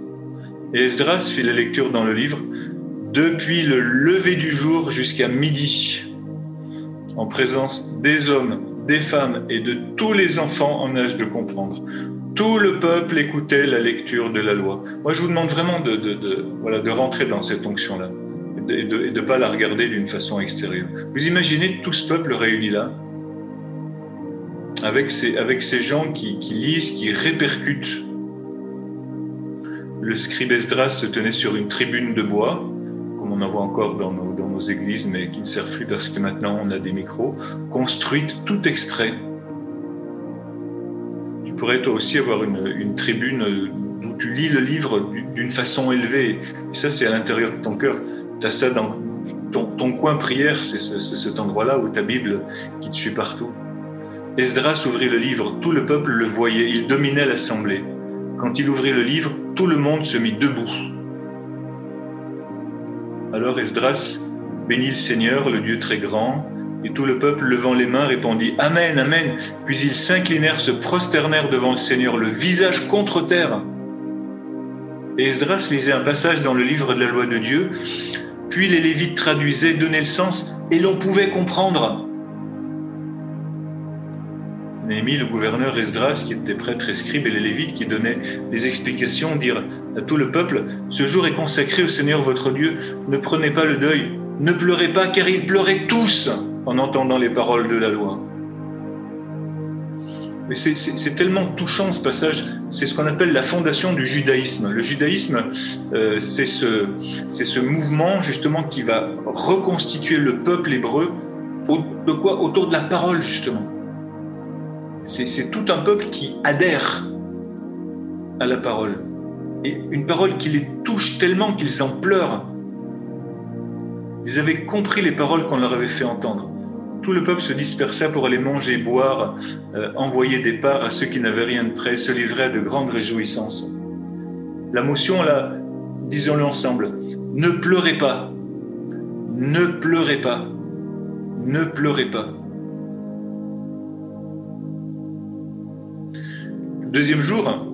Et Esdras fit la lecture dans le livre depuis le lever du jour jusqu'à midi, en présence des hommes, des femmes et de tous les enfants en âge de comprendre. Tout le peuple écoutait la lecture de la loi. Moi, je vous demande vraiment de, de, voilà, de rentrer dans cette onction-là et de ne pas la regarder d'une façon extérieure. Vous imaginez tout ce peuple réuni là, avec ces, avec ces gens qui, lisent, qui répercutent. Le scribe Esdras se tenait sur une tribune de bois, comme on en voit encore dans nos, dans nos églises, mais qui ne servent plus parce que maintenant on a des micros, construite tout exprès pourrais toi aussi avoir une, tribune où tu lis le livre d'une façon élevée. Ça, c'est à l'intérieur de ton cœur. Tu as ça dans ton, coin prière, c'est cet endroit-là où ta Bible qui te suit partout. Esdras ouvrit le livre, tout le peuple le voyait, il dominait l'assemblée. Quand il ouvrit le livre, tout le monde se mit debout. Alors Esdras bénit le Seigneur, le Dieu très grand, et tout le peuple, levant les mains, répondit Amen, Amen. Puis ils s'inclinèrent, se prosternèrent devant le Seigneur, le visage contre terre. Et Esdras lisait un passage dans le livre de la loi de Dieu. Puis les Lévites traduisaient, donnaient le sens, et l'on pouvait comprendre. Néhémie, le gouverneur Esdras, qui était prêtre et scribe, et les Lévites qui donnaient des explications, dirent à tout le peuple Ce jour est consacré au Seigneur votre Dieu, ne prenez pas le deuil, ne pleurez pas, car ils pleuraient tous en entendant les paroles de la loi. C'est tellement touchant ce passage, c'est ce qu'on appelle la fondation du judaïsme. Le judaïsme, euh, c'est ce, mouvement justement qui va reconstituer le peuple hébreu de autour de la parole justement. C'est tout un peuple qui adhère à la parole. Et une parole qui les touche tellement qu'ils en pleurent. Ils avaient compris les paroles qu'on leur avait fait entendre tout le peuple se dispersa pour aller manger, boire, euh, envoyer des parts à ceux qui n'avaient rien de prêt, se livrer à de grandes réjouissances. La motion, là, disons-le ensemble, ne pleurez pas, ne pleurez pas, ne pleurez pas. Deuxième jour,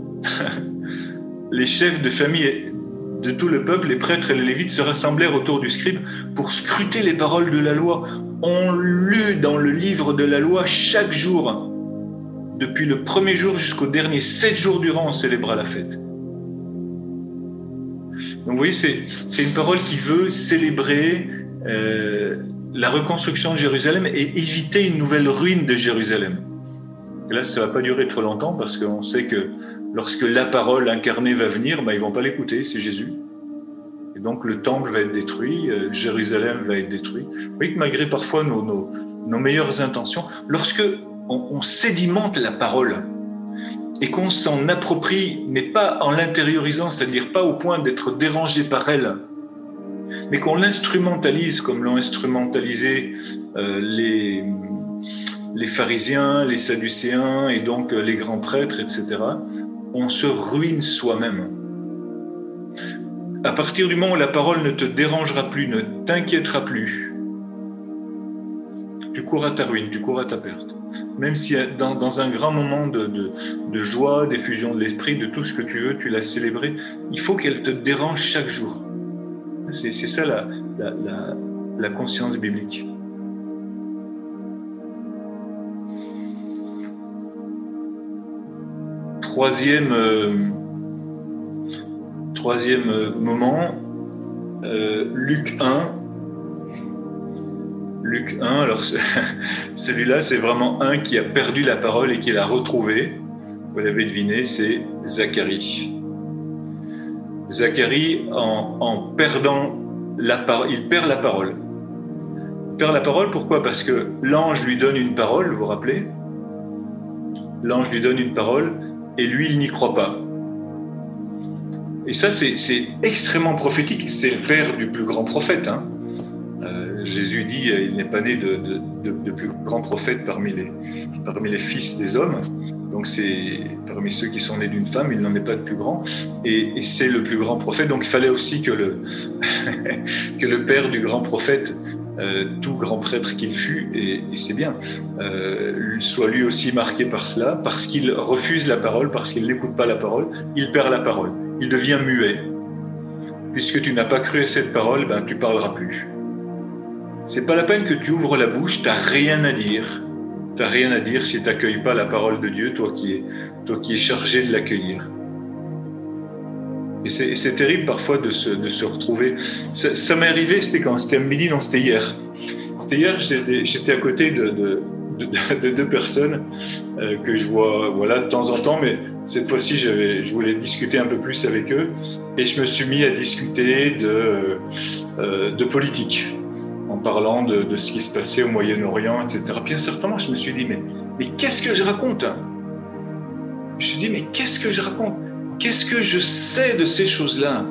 les chefs de famille de tout le peuple, les prêtres et les lévites se rassemblèrent autour du scribe pour scruter les paroles de la loi. On lut dans le livre de la loi chaque jour, depuis le premier jour jusqu'au dernier, sept jours durant, on célébra la fête. Donc vous voyez, c'est une parole qui veut célébrer euh, la reconstruction de Jérusalem et éviter une nouvelle ruine de Jérusalem. Là, ça ne va pas durer trop longtemps parce qu'on sait que lorsque la parole incarnée va venir, ben, ils ne vont pas l'écouter, c'est Jésus. Donc le temple va être détruit, euh, Jérusalem va être détruit. Vous voyez que malgré parfois nos, meilleures intentions, lorsque on, sédimente la parole et qu'on s'en approprie, mais pas en l'intériorisant, c'est-à-dire pas au point d'être dérangé par elle, mais qu'on l'instrumentalise comme l'ont instrumentalisé euh, les, les pharisiens, les sadducéens et donc les grands prêtres, etc., on se ruine soi-même. À partir du moment où la parole ne te dérangera plus, ne t'inquiétera plus, tu cours à ta ruine, tu cours à ta perte. Même si dans, un grand moment de, joie, d'effusion de l'esprit, de tout ce que tu veux, tu l'as célébré, il faut qu'elle te dérange chaque jour. C'est ça la conscience biblique. troisième, euh, troisième euh, moment, euh, Luc 1. Luc 1, alors celui-là, c'est vraiment un qui a perdu la parole et qui l'a retrouvé. Vous l'avez deviné, c'est Zacharie. Zacharie, en, perdant la parole, il perd la parole. Il perd la parole, pourquoi? Parce que l'ange lui donne une parole, vous vous rappelez? L'ange lui donne une parole, et lui, il n'y croit pas. Et ça, c'est extrêmement prophétique. C'est le père du plus grand prophète. Hein. Euh, Jésus dit il n'est pas né de, plus grand prophète parmi les, fils des hommes. Donc c'est parmi ceux qui sont nés d'une femme, il n'en est pas de plus grand. Et, c'est le plus grand prophète. Donc il fallait aussi que le, père du grand prophète euh, tout grand prêtre qu'il fut, et, c'est bien, euh, soit lui aussi marqué par cela, parce qu'il refuse la parole, parce qu'il n'écoute pas la parole, il perd la parole, il devient muet. Puisque tu n'as pas cru à cette parole, ben, tu parleras plus. C'est pas la peine que tu ouvres la bouche, tu n'as rien à dire. Tu n'as rien à dire si tu n'accueilles pas la parole de Dieu, toi qui es, toi qui es chargé de l'accueillir. Et c'est terrible parfois de se, de se retrouver. Ça, m'est arrivé, c'était quand? C'était à midi, non, c'était hier. C'était hier, j'étais à côté de, de, deux personnes euh, que je vois voilà, de temps en temps, mais cette fois-ci, je voulais discuter un peu plus avec eux et je me suis mis à discuter de, euh, de politique en parlant de, de, ce qui se passait au Moyen-Orient, etc. Bien certainement, je me suis dit, mais, mais qu'est-ce que je raconte Je me suis dit, mais qu'est-ce que je raconte? Qu'est-ce que je sais de ces choses-là?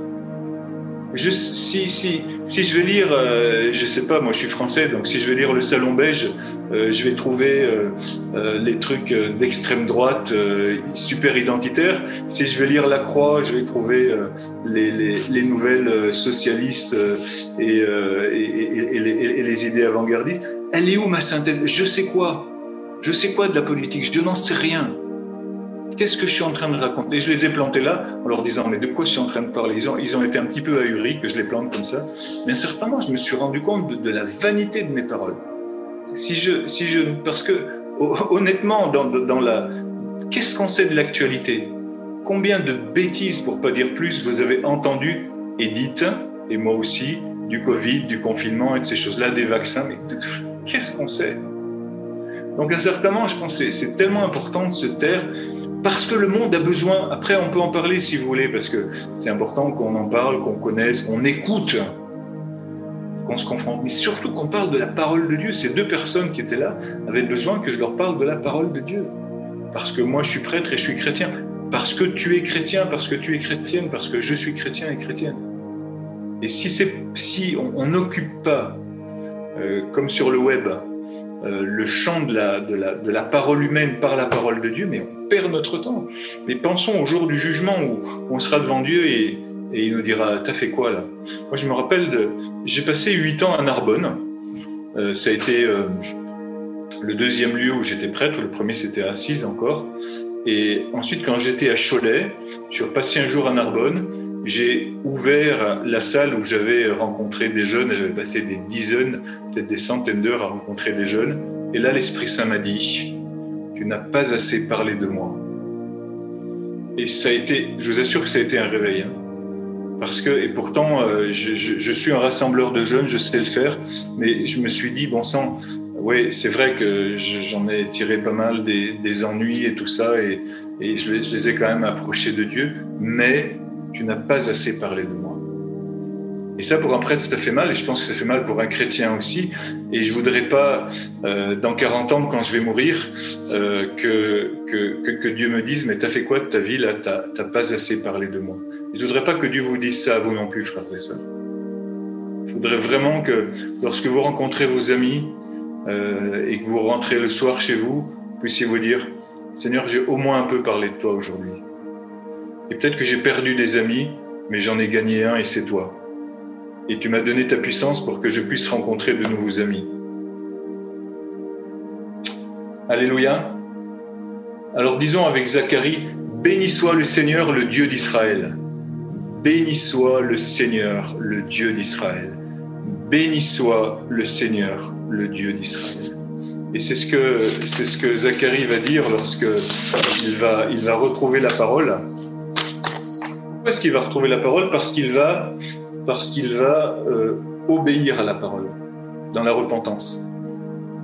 Je, si, si, si, je vais lire, euh, je sais pas, moi je suis français, donc si je vais lire le Salon Beige, euh, je vais trouver euh, les trucs d'extrême droite super identitaires. Si je vais lire La Croix, je vais trouver les, les, les, nouvelles socialistes et, et, et, les, et, les, idées avant-gardistes. Elle est où ma synthèse? Je sais quoi? Je sais quoi de la politique? Je n'en sais rien. Qu'est-ce que je suis en train de raconter? Et je les ai plantés là en leur disant Mais de quoi je suis en train de parler? Ils ont, ils ont été un petit peu ahuris que je les plante comme ça. Mais certainement, je me suis rendu compte de, la vanité de mes paroles. Si je, si je, parce que honnêtement, dans, la. Qu'est-ce qu'on sait de l'actualité? Combien de bêtises, pour pas dire plus, vous avez entendu et dites, et moi aussi, du Covid, du confinement et de ces choses-là, des vaccins Mais qu'est-ce qu'on sait? Donc, incertainement, je pense que c'est tellement important de se taire parce que le monde a besoin, après on peut en parler si vous voulez, parce que c'est important qu'on en parle, qu'on connaisse, qu'on écoute, qu'on se confronte, mais surtout qu'on parle de la parole de Dieu. Ces deux personnes qui étaient là avaient besoin que je leur parle de la parole de Dieu. Parce que moi je suis prêtre et je suis chrétien. Parce que tu es chrétien, parce que tu es chrétienne, parce que je suis chrétien et chrétienne. Et si, on n'occupe pas, euh, comme sur le web, euh, le champ de la, parole humaine par la parole de Dieu, mais on perd notre temps. Mais pensons au jour du jugement où on sera devant Dieu et, il nous dira T'as fait quoi là? Moi, je me rappelle, j'ai passé huit ans à Narbonne. Euh, ça a été euh, le deuxième lieu où j'étais prêtre. Le premier, c'était à Assise encore. Et ensuite, quand j'étais à Cholet, je suis repassé un jour à Narbonne. J'ai ouvert la salle où j'avais rencontré des jeunes. J'avais passé des dizaines, peut-être des centaines d'heures à rencontrer des jeunes. Et là, l'Esprit Saint m'a dit Tu n'as pas assez parlé de moi. Et ça a été, je vous assure que ça a été un réveil. Hein. Parce que, et pourtant, euh, je, suis un rassembleur de jeunes, je sais le faire, mais je me suis dit, bon sang, oui, c'est vrai que j'en ai tiré pas mal des, ennuis et tout ça, et, je, les ai quand même approchés de Dieu, mais tu n'as pas assez parlé de moi. Et ça, pour un prêtre, ça fait mal, et je pense que ça fait mal pour un chrétien aussi. Et je voudrais pas, euh, dans 40 ans, quand je vais mourir, euh, que, que, que, Dieu me dise, mais t'as fait quoi de ta vie là? T'as pas assez parlé de moi. Je voudrais pas que Dieu vous dise ça à vous non plus, frères et sœurs. Je voudrais vraiment que lorsque vous rencontrez vos amis euh, et que vous rentrez le soir chez vous puissiez vous dire, Seigneur, j'ai au moins un peu parlé de toi aujourd'hui. Et peut-être que j'ai perdu des amis, mais j'en ai gagné un et c'est toi et tu m'as donné ta puissance pour que je puisse rencontrer de nouveaux amis. Alléluia. Alors disons avec Zacharie, béni soit le Seigneur, le Dieu d'Israël. Béni soit le Seigneur, le Dieu d'Israël. Béni soit le Seigneur, le Dieu d'Israël. Et c'est ce que Zacharie va dire lorsque il va il va retrouver la parole. Pourquoi est-ce qu'il va retrouver la parole Parce qu'il va parce qu'il va euh, obéir à la parole dans la repentance.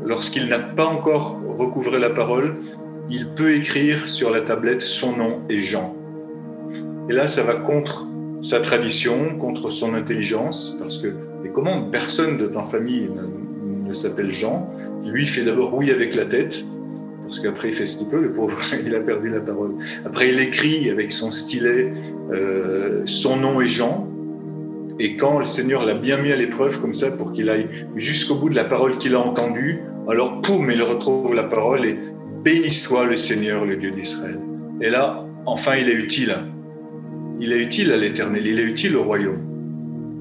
Lorsqu'il n'a pas encore recouvré la parole, il peut écrire sur la tablette son nom et Jean. Et là, ça va contre sa tradition, contre son intelligence, parce que, et comment personne de ta famille ne, ne s'appelle Jean Lui fait d'abord oui avec la tête, parce qu'après il fait ce qu'il peut, le pauvre, il a perdu la parole. Après il écrit avec son stylet euh, son nom et Jean, et quand le Seigneur l'a bien mis à l'épreuve comme ça pour qu'il aille jusqu'au bout de la parole qu'il a entendue, alors poum, il retrouve la parole et béni soit le Seigneur, le Dieu d'Israël. Et là, enfin, il est utile. Il est utile à l'éternel, il est utile au royaume.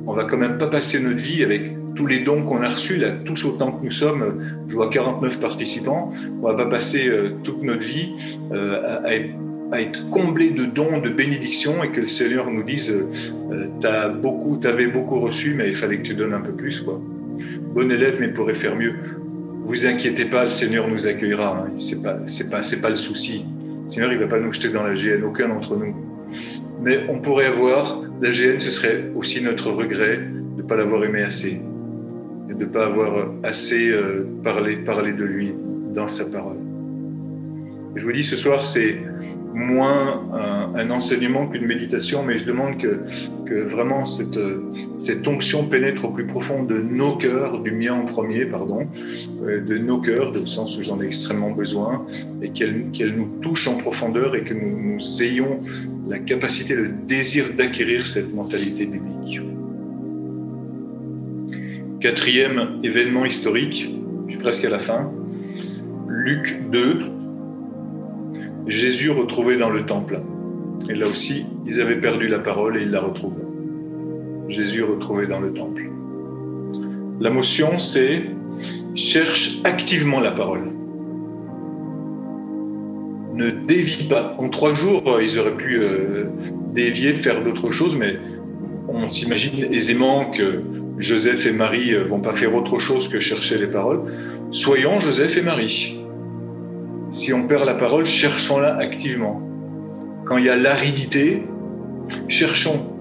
On va quand même pas passer notre vie avec tous les dons qu'on a reçus, là, tous autant que nous sommes, je vois 49 participants, on va pas passer euh, toute notre vie euh, à être à comblé de dons, de bénédictions et que le Seigneur nous dise euh, t'as beaucoup, t'avais beaucoup reçu, mais il fallait que tu donnes un peu plus, quoi. Bon élève, mais pourrait faire mieux. Vous inquiétez pas, le Seigneur nous accueillera. Hein. C'est pas, pas, pas le souci. Le Seigneur, il va pas nous jeter dans la GN, aucun d'entre nous. Mais on pourrait avoir la GN, ce serait aussi notre regret de ne pas l'avoir aimé assez, de ne pas avoir assez euh, parlé, parlé de lui dans sa parole. je vous dis, ce soir, c'est moins un, enseignement qu'une méditation, mais je demande que, vraiment cette, cette, onction pénètre au plus profond de nos cœurs, du mien en premier, pardon, euh, de nos cœurs, dans le sens où j'en ai extrêmement besoin, et qu'elle qu'elle nous touche en profondeur et que nous, nous ayons la capacité, le désir d'acquérir cette mentalité biblique. Quatrième événement historique, je suis presque à la fin, Luc 2, Jésus retrouvé dans le temple. Et là aussi, ils avaient perdu la parole et ils la retrouvent. Jésus retrouvé dans le temple. La motion, c'est cherche activement la parole. Ne dévie pas. En trois jours, ils auraient pu euh, dévier, faire d'autres choses, mais on s'imagine aisément que Joseph et Marie euh, vont pas faire autre chose que chercher les paroles. Soyons Joseph et Marie si on perd la parole, cherchons-la activement. Quand il y a l'aridité, cherchons.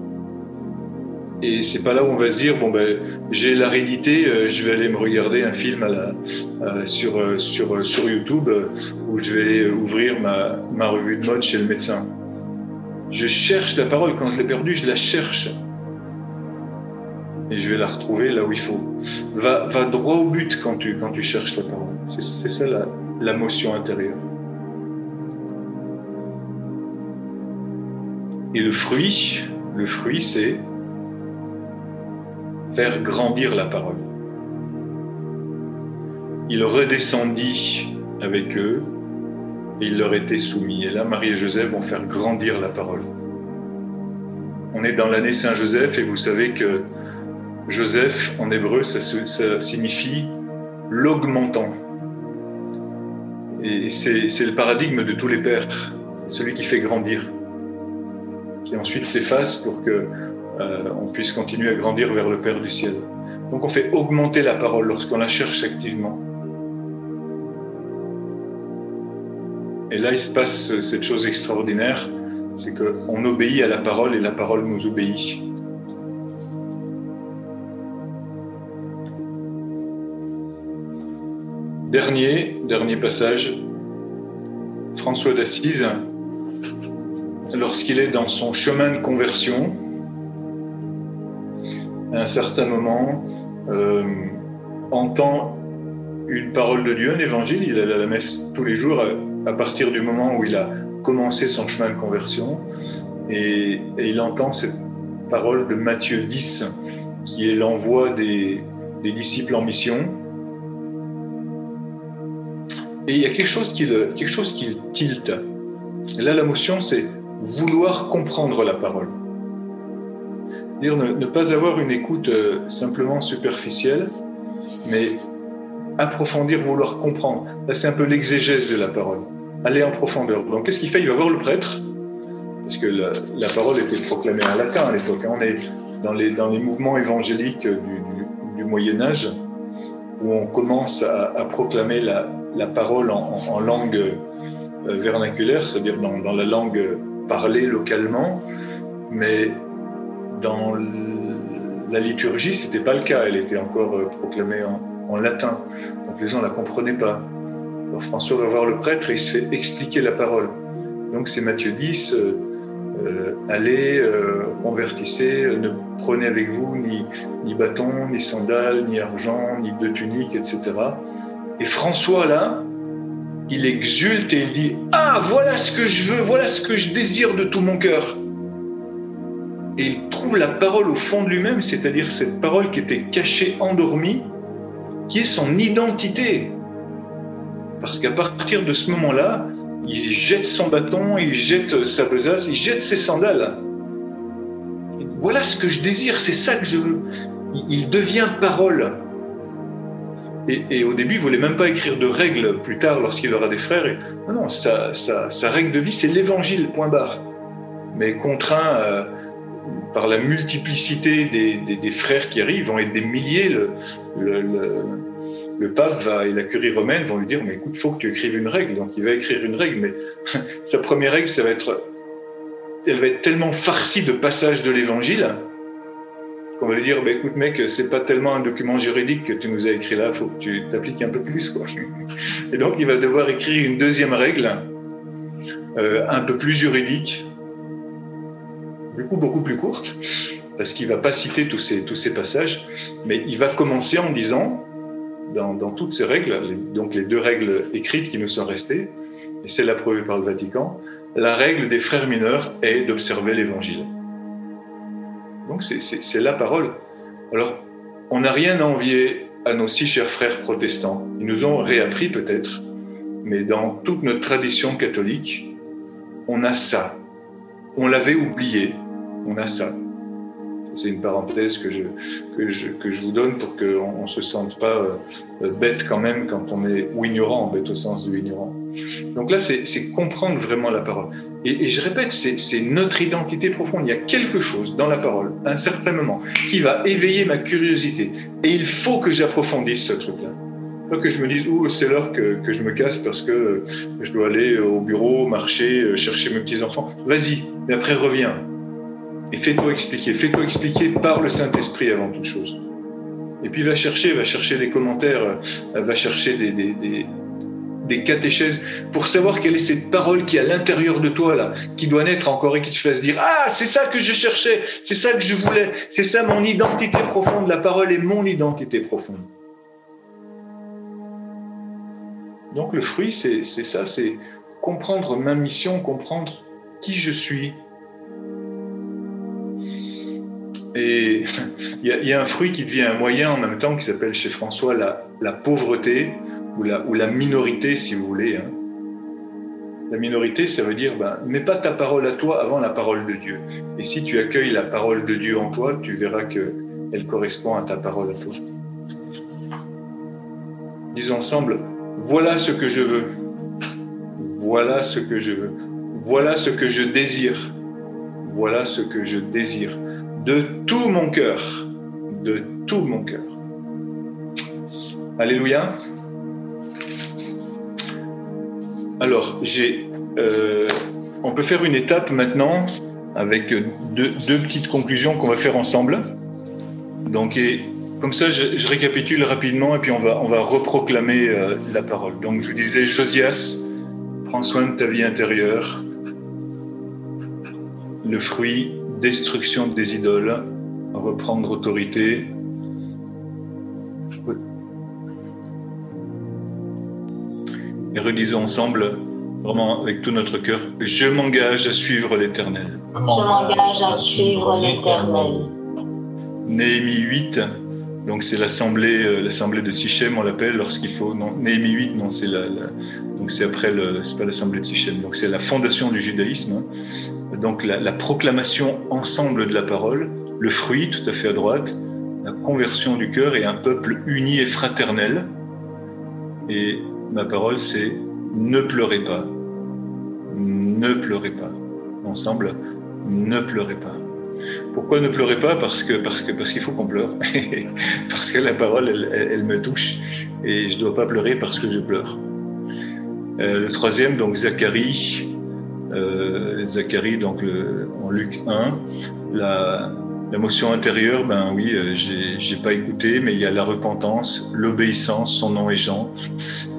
Et c'est pas là où on va se dire bon ben j'ai l'aridité, euh, je vais aller me regarder un film sur euh, sur sur YouTube où je vais ouvrir ma, ma revue de mode chez le médecin. Je cherche la parole quand je l'ai perdue, je la cherche et je vais la retrouver là où il faut. Va, va droit au but quand tu, quand tu cherches la parole. C'est ça la, la motion intérieure. Et le fruit, le fruit, c'est faire grandir la parole. il redescendit avec eux et il leur était soumis. Et là, Marie et Joseph vont faire grandir la parole. On est dans l'année Saint-Joseph et vous savez que Joseph, en hébreu, ça, signifie l'augmentant. Et c'est le paradigme de tous les pères, celui qui fait grandir, qui ensuite s'efface pour que euh, on puisse continuer à grandir vers le Père du ciel. Donc on fait augmenter la parole lorsqu'on la cherche activement. Et là, il se passe cette chose extraordinaire, c'est qu'on obéit à la parole et la parole nous obéit. Dernier, passage, François d'Assise, lorsqu'il est dans son chemin de conversion, à un certain moment, euh, entend une parole de Dieu, un évangile, il allait à la messe tous les jours à, partir du moment où il a commencé son chemin de conversion, et, il entend cette parole de Matthieu 10, qui est l'envoi des disciples en mission. Et il y a quelque chose qui, le, quelque chose qui tilte. Et là, la motion, c'est vouloir comprendre la parole. Dire ne, pas avoir une écoute euh, simplement superficielle, mais approfondir, vouloir comprendre. Là, c'est un peu l'exégèse de la parole. Aller en profondeur. Donc, qu'est-ce qu'il fait? Il va voir le prêtre, parce que la, parole était proclamée en latin à l'époque. Hein. On est dans les, dans les mouvements évangéliques du, Moyen Âge, où on commence à, proclamer la, parole en, langue euh, vernaculaire, c'est-à-dire dans, la langue parlée localement, mais dans la liturgie, c'était pas le cas. Elle était encore euh, proclamée en, latin, donc les gens la comprenaient pas. Alors François va voir le prêtre et il se fait expliquer la parole. Donc c'est Matthieu 10, euh, euh, allez, convertissez, ne prenez avec vous ni, ni bâton, ni sandales, ni argent, ni de tunique, etc. Et François là, il exulte et il dit Ah, voilà ce que je veux, voilà ce que je désire de tout mon cœur. Et il trouve la parole au fond de lui-même, c'est-à-dire cette parole qui était cachée, endormie, qui est son identité. Parce qu'à partir de ce moment-là, il jette son bâton, il jette sa besace, il jette ses sandales. voilà ce que je désire, c'est ça que je veux. Il devient parole. Et, au début, il ne voulait même pas écrire de règles plus tard lorsqu'il aura des frères. non, non, sa, règle de vie, c'est l'évangile, point barre. Mais contraint euh, par la multiplicité des, frères qui arrivent, vont être des milliers. Le, pape va, et la curie romaine vont lui dire, mais écoute, il faut que tu écrives une règle. Donc il va écrire une règle, mais sa première règle, ça va être, elle va être tellement farcie de passages de l'évangile qu'on va lui dire, bah, écoute mec, c'est pas tellement un document juridique que tu nous as écrit là, faut que tu t'appliques un peu plus. Quoi. Et donc il va devoir écrire une deuxième règle, euh, un peu plus juridique, du coup beaucoup plus courte, parce qu'il va pas citer tous ces passages, mais il va commencer en disant, dans, toutes ces règles, donc les deux règles écrites qui nous sont restées, et c'est approuvée par le Vatican, la règle des frères mineurs est d'observer l'Évangile. Donc c'est la parole. Alors, on n'a rien à envier à nos six chers frères protestants. Ils nous ont réappris peut-être, mais dans toute notre tradition catholique, on a ça. On l'avait oublié, on a ça. C'est une parenthèse que je, que je, que je vous donne pour qu'on ne se sente pas euh, bête quand même quand on est, ou ignorant, bête au sens du ignorant. Donc là, c'est comprendre vraiment la parole. Et, je répète, c'est notre identité profonde. Il y a quelque chose dans la parole, à un certain moment, qui va éveiller ma curiosité. Et il faut que j'approfondisse ce truc-là. Pas que je me dise, c'est l'heure que, que, je me casse parce que je dois aller au bureau, marcher, chercher mes petits-enfants. Vas-y, mais après reviens. Et fais-toi expliquer. Fais-toi expliquer par le Saint-Esprit avant toute chose. Et puis va chercher, va chercher des commentaires, va chercher des, des des catéchèses pour savoir quelle est cette parole qui est à l'intérieur de toi là, qui doit naître encore et qui te fasse dire ah c'est ça que je cherchais, c'est ça que je voulais, c'est ça mon identité profonde. La parole est mon identité profonde. Donc le fruit c'est ça, c'est comprendre ma mission, comprendre qui je suis. Et il y, a un fruit qui devient un moyen en même temps qui s'appelle chez François la, pauvreté ou la, ou la minorité, si vous voulez. Hein. La minorité, ça veut dire, ben, mets pas ta parole à toi avant la parole de Dieu. Et si tu accueilles la parole de Dieu en toi, tu verras qu'elle correspond à ta parole à toi. Disons ensemble, voilà ce que je veux. Voilà ce que je veux. Voilà ce que je désire. Voilà ce que je désire. De tout mon cœur. De tout mon cœur. Alléluia. Alors, j'ai, euh, on peut faire une étape maintenant avec deux, petites conclusions qu'on va faire ensemble. Donc, et, comme ça, je, récapitule rapidement et puis on va, on va reproclamer euh, la parole. Donc, je vous disais, Josias, prends soin de ta vie intérieure. Le fruit, destruction des idoles, reprendre autorité. Et relisons ensemble, vraiment avec tout notre cœur, je m'engage à suivre l'Éternel. Je m'engage à suivre l'Éternel. Néhémie 8, donc c'est l'assemblée, euh, l'assemblée de Sichem, on l'appelle lorsqu'il faut. Non, Néhémie 8, non, c'est la, donc c'est après le, c'est pas l'assemblée de Sichem. Donc c'est la fondation du judaïsme. Donc la, la, proclamation ensemble de la parole, le fruit tout à fait à droite, la conversion du cœur et un peuple uni et fraternel. Et ma parole, c'est ne pleurez pas, ne pleurez pas. Ensemble, ne pleurez pas. Pourquoi ne pleurez pas Parce que parce que parce qu'il faut qu'on pleure, parce que la parole elle, me touche et je dois pas pleurer parce que je pleure. Euh, le troisième donc Zacharie, euh, Zacharie donc en Luc 1, la motion intérieure, ben oui, euh, j'ai pas écouté, mais il y a la repentance, l'obéissance, son nom est Jean,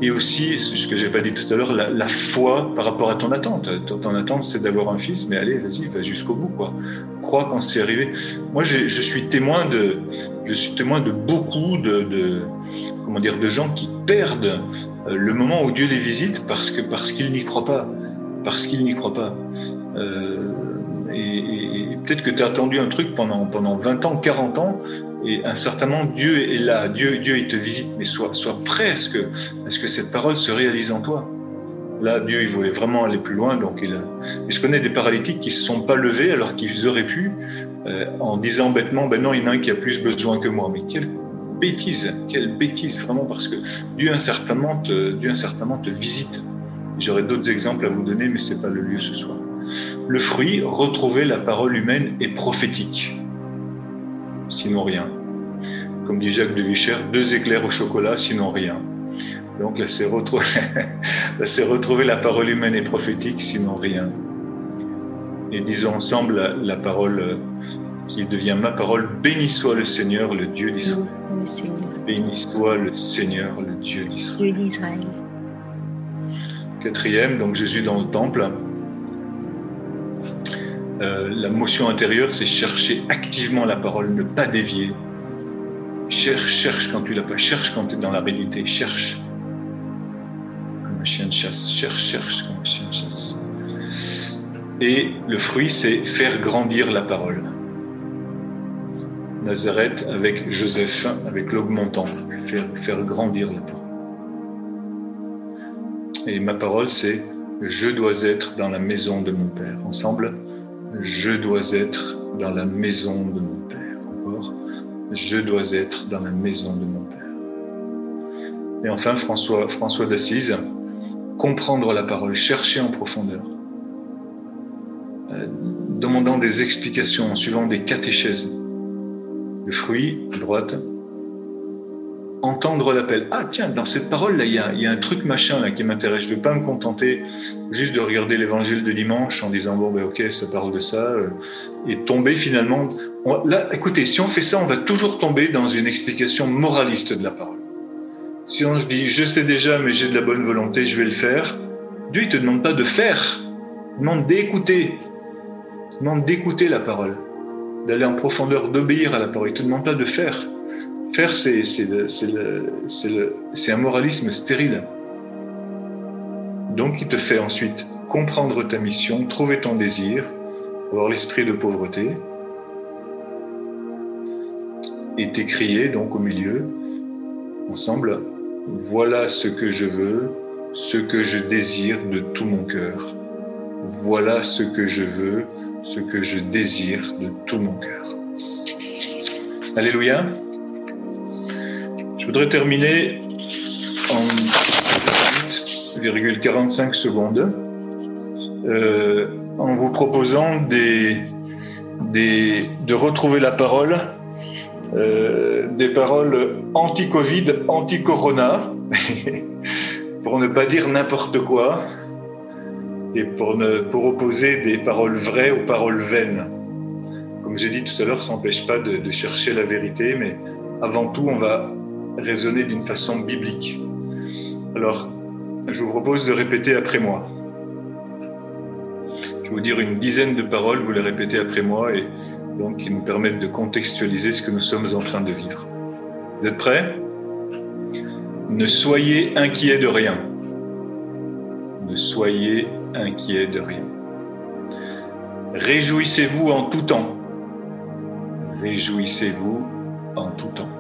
et aussi ce que j'ai pas dit tout à l'heure, la, foi par rapport à ton attente. Ton, attente, c'est d'avoir un fils, mais allez, vas-y, va jusqu'au bout, quoi. Crois quand c'est arrivé. Moi, je, suis témoin de, je suis témoin de beaucoup de, comment dire, de gens qui perdent euh, le moment où Dieu les visite parce que parce qu'ils n'y croient pas, parce qu'ils n'y croient pas. Euh, et, peut-être que tu as attendu un truc pendant, pendant 20 ans, 40 ans, et un certain moment, Dieu est là, Dieu, Dieu il te visite, mais sois, sois prêt à ce, que, cette parole se réalise en toi. Là, Dieu, il voulait vraiment aller plus loin. Donc, il. Et je connais des paralytiques qui ne se sont pas levés alors qu'ils auraient pu, euh, en disant bêtement, ben non, il y en a un qui a plus besoin que moi. Mais quelle bêtise, quelle bêtise, vraiment, parce que Dieu, incertainement, te, Dieu incertainement te visite. J'aurais d'autres exemples à vous donner, mais ce n'est pas le lieu ce soir. Le fruit, retrouver la parole humaine et prophétique. Sinon rien. Comme dit Jacques de Vicher, deux éclairs au chocolat, sinon rien. Donc là, c'est retrouver, retrouver la parole humaine et prophétique, sinon rien. Et disons ensemble la, parole qui devient ma parole. Béni soit le Seigneur, le Dieu d'Israël. Béni soit le Seigneur, le Dieu d'Israël. Quatrième, donc Jésus dans le temple. Euh, la motion intérieure, c'est chercher activement la parole, ne pas dévier. Cherche, cherche quand tu l'as pas, cherche quand tu es dans la réalité, cherche. Comme un chien de chasse, cherche, cherche comme un chien de chasse. Et le fruit, c'est faire grandir la parole. Nazareth avec Joseph, avec l'augmentant, faire, faire grandir la parole. Et ma parole, c'est je dois être dans la maison de mon Père. Ensemble, je dois être dans la maison de mon Père. Encore, je dois être dans la maison de mon Père. Et enfin, François, François d'Assise, comprendre la parole, chercher en profondeur, euh, demandant des explications, suivant des catéchèses. Le fruit, droite, entendre l'appel. Ah tiens, dans cette parole-là, il y, a, un truc machin là, qui m'intéresse. Je ne veux pas me contenter juste de regarder l'évangile de dimanche en disant, bon, ben ok, ça parle de ça, euh, et tomber finalement... là, écoutez, si on fait ça, on va toujours tomber dans une explication moraliste de la parole. Si on se dit, je sais déjà, mais j'ai de la bonne volonté, je vais le faire, Dieu, ne te demande pas de faire, il demande d'écouter. Il demande d'écouter la parole, d'aller en profondeur, d'obéir à la parole. Il ne te demande pas de faire. Faire, c'est un moralisme stérile. Donc, il te fait ensuite comprendre ta mission, trouver ton désir, avoir l'esprit de pauvreté, et t'écrier donc au milieu, ensemble, Voilà ce que je veux, ce que je désire de tout mon cœur. Voilà ce que je veux, ce que je désire de tout mon cœur. Alléluia. Je voudrais terminer en 8,45 secondes euh, en vous proposant de retrouver la parole, euh, des paroles anti-Covid, anti-Corona, pour ne pas dire n'importe quoi, et pour, ne, pour opposer des paroles vraies aux paroles vaines. Comme j'ai dit tout à l'heure, ça n'empêche pas de chercher la vérité, mais avant tout, on va raisonner d'une façon biblique. Alors, je vous propose de répéter après moi. Je vais vous dire une dizaine de paroles, vous les répétez après moi, et donc qui nous permettent de contextualiser ce que nous sommes en train de vivre. Vous êtes prêts? Ne soyez inquiets de rien. Ne soyez inquiets de rien. Réjouissez-vous en tout temps. Réjouissez-vous en tout temps.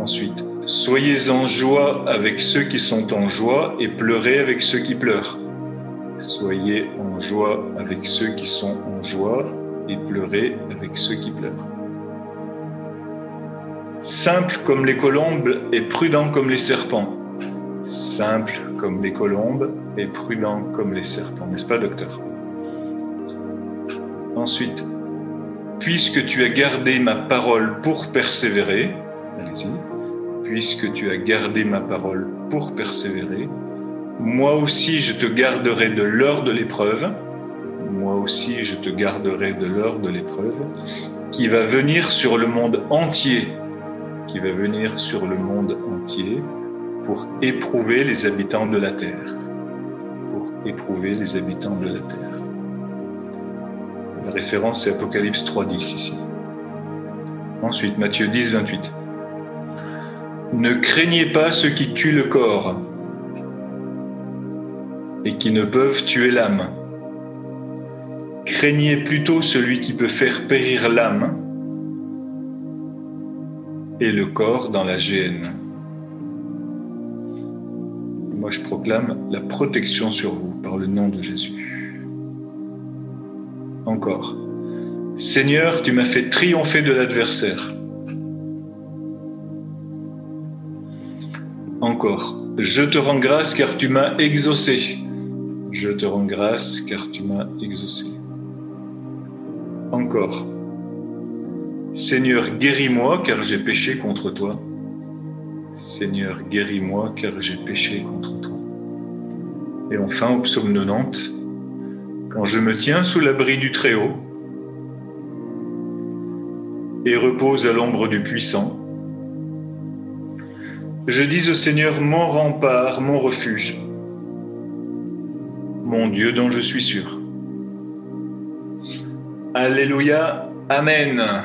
Ensuite, soyez en joie avec ceux qui sont en joie et pleurez avec ceux qui pleurent. Soyez en joie avec ceux qui sont en joie et pleurez avec ceux qui pleurent. Simple comme les colombes et prudent comme les serpents. Simple comme les colombes et prudent comme les serpents, n'est-ce pas, docteur? Ensuite, puisque tu as gardé ma parole pour persévérer, allez-y, puisque tu as gardé ma parole pour persévérer, moi aussi je te garderai de l'heure de l'épreuve, moi aussi je te garderai de l'heure de l'épreuve, qui va venir sur le monde entier, qui va venir sur le monde entier pour éprouver les habitants de la terre, pour éprouver les habitants de la terre. La référence c'est Apocalypse 3.10 ici. Ensuite, Matthieu 10, 28. Ne craignez pas ceux qui tuent le corps et qui ne peuvent tuer l'âme. Craignez plutôt celui qui peut faire périr l'âme et le corps dans la géhenne. Moi, je proclame la protection sur vous par le nom de Jésus. Encore. Seigneur, tu m'as fait triompher de l'adversaire. Encore, je te rends grâce car tu m'as exaucé. Je te rends grâce car tu m'as exaucé. Encore, Seigneur, guéris-moi car j'ai péché contre toi. Seigneur, guéris-moi car j'ai péché contre toi. Et enfin, au psaume 90, quand je me tiens sous l'abri du Très-Haut et repose à l'ombre du Puissant, je dis au Seigneur, mon rempart, mon refuge, mon Dieu dont je suis sûr. Alléluia, Amen.